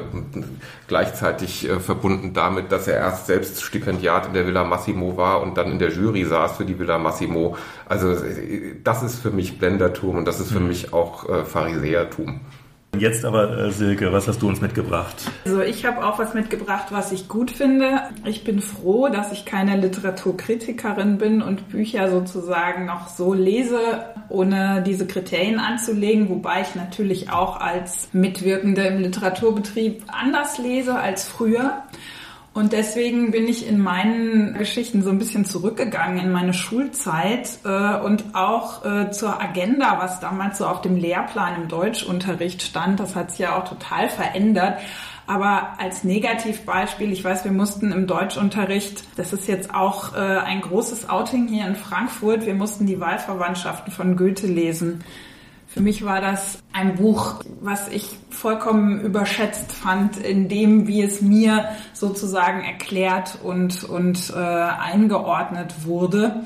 gleichzeitig äh, verbunden damit, dass er erst selbst Stipendiat in der Villa Massimo war und dann in der Jury saß für die Villa Massimo. Also das ist für mich Blendertum und das ist für mhm. mich auch Pharisäertum. Jetzt aber, äh, Silke, was hast du uns mitgebracht? Also ich habe auch was mitgebracht, was ich gut finde. Ich bin froh, dass ich keine Literaturkritikerin bin und Bücher sozusagen noch so lese, ohne diese Kriterien anzulegen, wobei ich natürlich auch als Mitwirkende im Literaturbetrieb anders lese als früher. Und deswegen bin ich in meinen Geschichten so ein bisschen zurückgegangen in meine Schulzeit äh, und auch äh, zur Agenda, was damals so auf dem Lehrplan im Deutschunterricht stand. Das hat sich ja auch total verändert. Aber als Negativbeispiel, ich weiß, wir mussten im Deutschunterricht, das ist jetzt auch äh, ein großes Outing hier in Frankfurt, wir mussten die Wahlverwandtschaften von Goethe lesen. Für mich war das ein Buch, was ich vollkommen überschätzt fand in dem, wie es mir sozusagen erklärt und, und äh, eingeordnet wurde.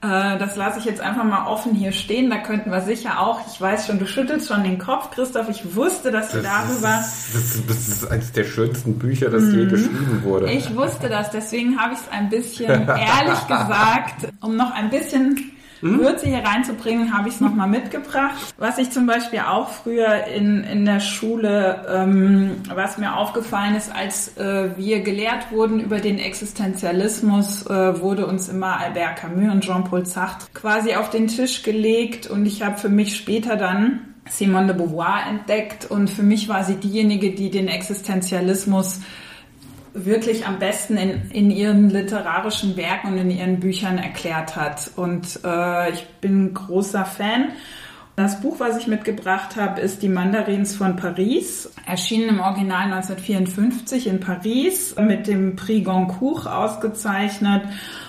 Äh, das lasse ich jetzt einfach mal offen hier stehen. Da könnten wir sicher auch, ich weiß schon, du schüttelst schon den Kopf, Christoph. Ich wusste, dass du Das darüber. ist, das, ist, das ist eines der schönsten Bücher, das je geschrieben wurde. Ich wusste das, deswegen habe ich es ein bisschen ehrlich gesagt, um noch ein bisschen Würze hier reinzubringen, habe ich es nochmal mitgebracht. Was ich zum Beispiel auch früher in, in der Schule, ähm, was mir aufgefallen ist, als äh, wir gelehrt wurden über den Existenzialismus, äh, wurde uns immer Albert Camus und Jean-Paul Sartre quasi auf den Tisch gelegt und ich habe für mich später dann Simone de Beauvoir entdeckt und für mich war sie diejenige, die den Existenzialismus wirklich am besten in, in ihren literarischen Werken und in ihren Büchern erklärt hat. Und äh, ich bin großer Fan. Das Buch, was ich mitgebracht habe, ist Die Mandarins von Paris, erschienen im Original 1954 in Paris, mit dem Prix Goncourt ausgezeichnet.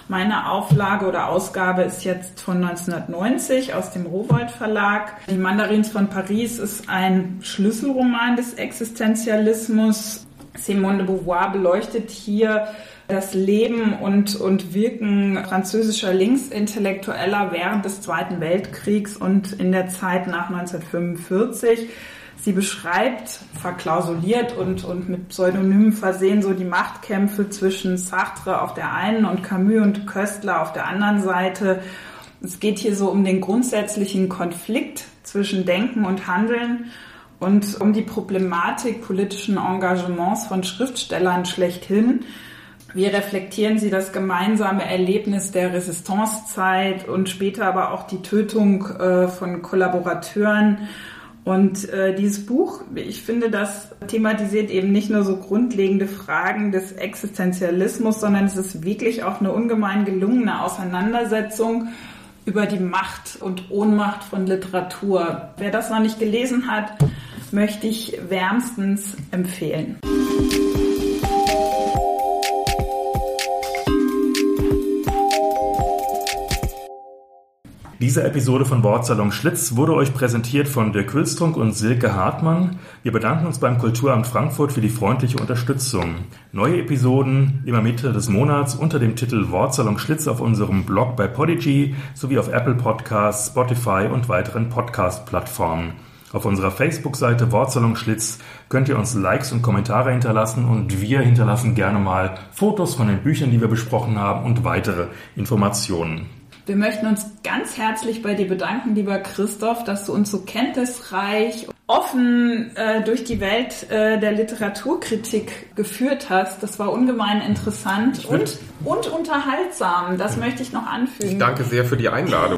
Meine Auflage oder Ausgabe ist jetzt von 1990 aus dem Rowold Verlag. Die Mandarins von Paris ist ein Schlüsselroman des Existenzialismus. Simone de Beauvoir beleuchtet hier das Leben und, und Wirken französischer Linksintellektueller während des Zweiten Weltkriegs und in der Zeit nach 1945. Sie beschreibt, verklausuliert und, und mit Pseudonymen versehen, so die Machtkämpfe zwischen Sartre auf der einen und Camus und Köstler auf der anderen Seite. Es geht hier so um den grundsätzlichen Konflikt zwischen Denken und Handeln und um die Problematik politischen Engagements von Schriftstellern schlechthin. Wie reflektieren Sie das gemeinsame Erlebnis der Resistancezeit und später aber auch die Tötung äh, von Kollaborateuren? Und äh, dieses Buch, ich finde, das thematisiert eben nicht nur so grundlegende Fragen des Existenzialismus, sondern es ist wirklich auch eine ungemein gelungene Auseinandersetzung über die Macht und Ohnmacht von Literatur. Wer das noch nicht gelesen hat, möchte ich wärmstens empfehlen. Diese Episode von Wortsalon Schlitz wurde euch präsentiert von Dirk Hülstrunk und Silke Hartmann. Wir bedanken uns beim Kulturamt Frankfurt für die freundliche Unterstützung. Neue Episoden immer Mitte des Monats unter dem Titel Wortsalon Schlitz auf unserem Blog bei Podigy sowie auf Apple Podcasts, Spotify und weiteren Podcast-Plattformen. Auf unserer Facebook-Seite Wortsalon Schlitz könnt ihr uns Likes und Kommentare hinterlassen und wir hinterlassen gerne mal Fotos von den Büchern, die wir besprochen haben und weitere Informationen. Wir möchten uns ganz herzlich bei dir bedanken, lieber Christoph, dass du uns so kenntnisreich, offen äh, durch die Welt äh, der Literaturkritik geführt hast. Das war ungemein interessant und, und unterhaltsam. Das möchte ich noch anfügen. Ich danke sehr für die Einladung.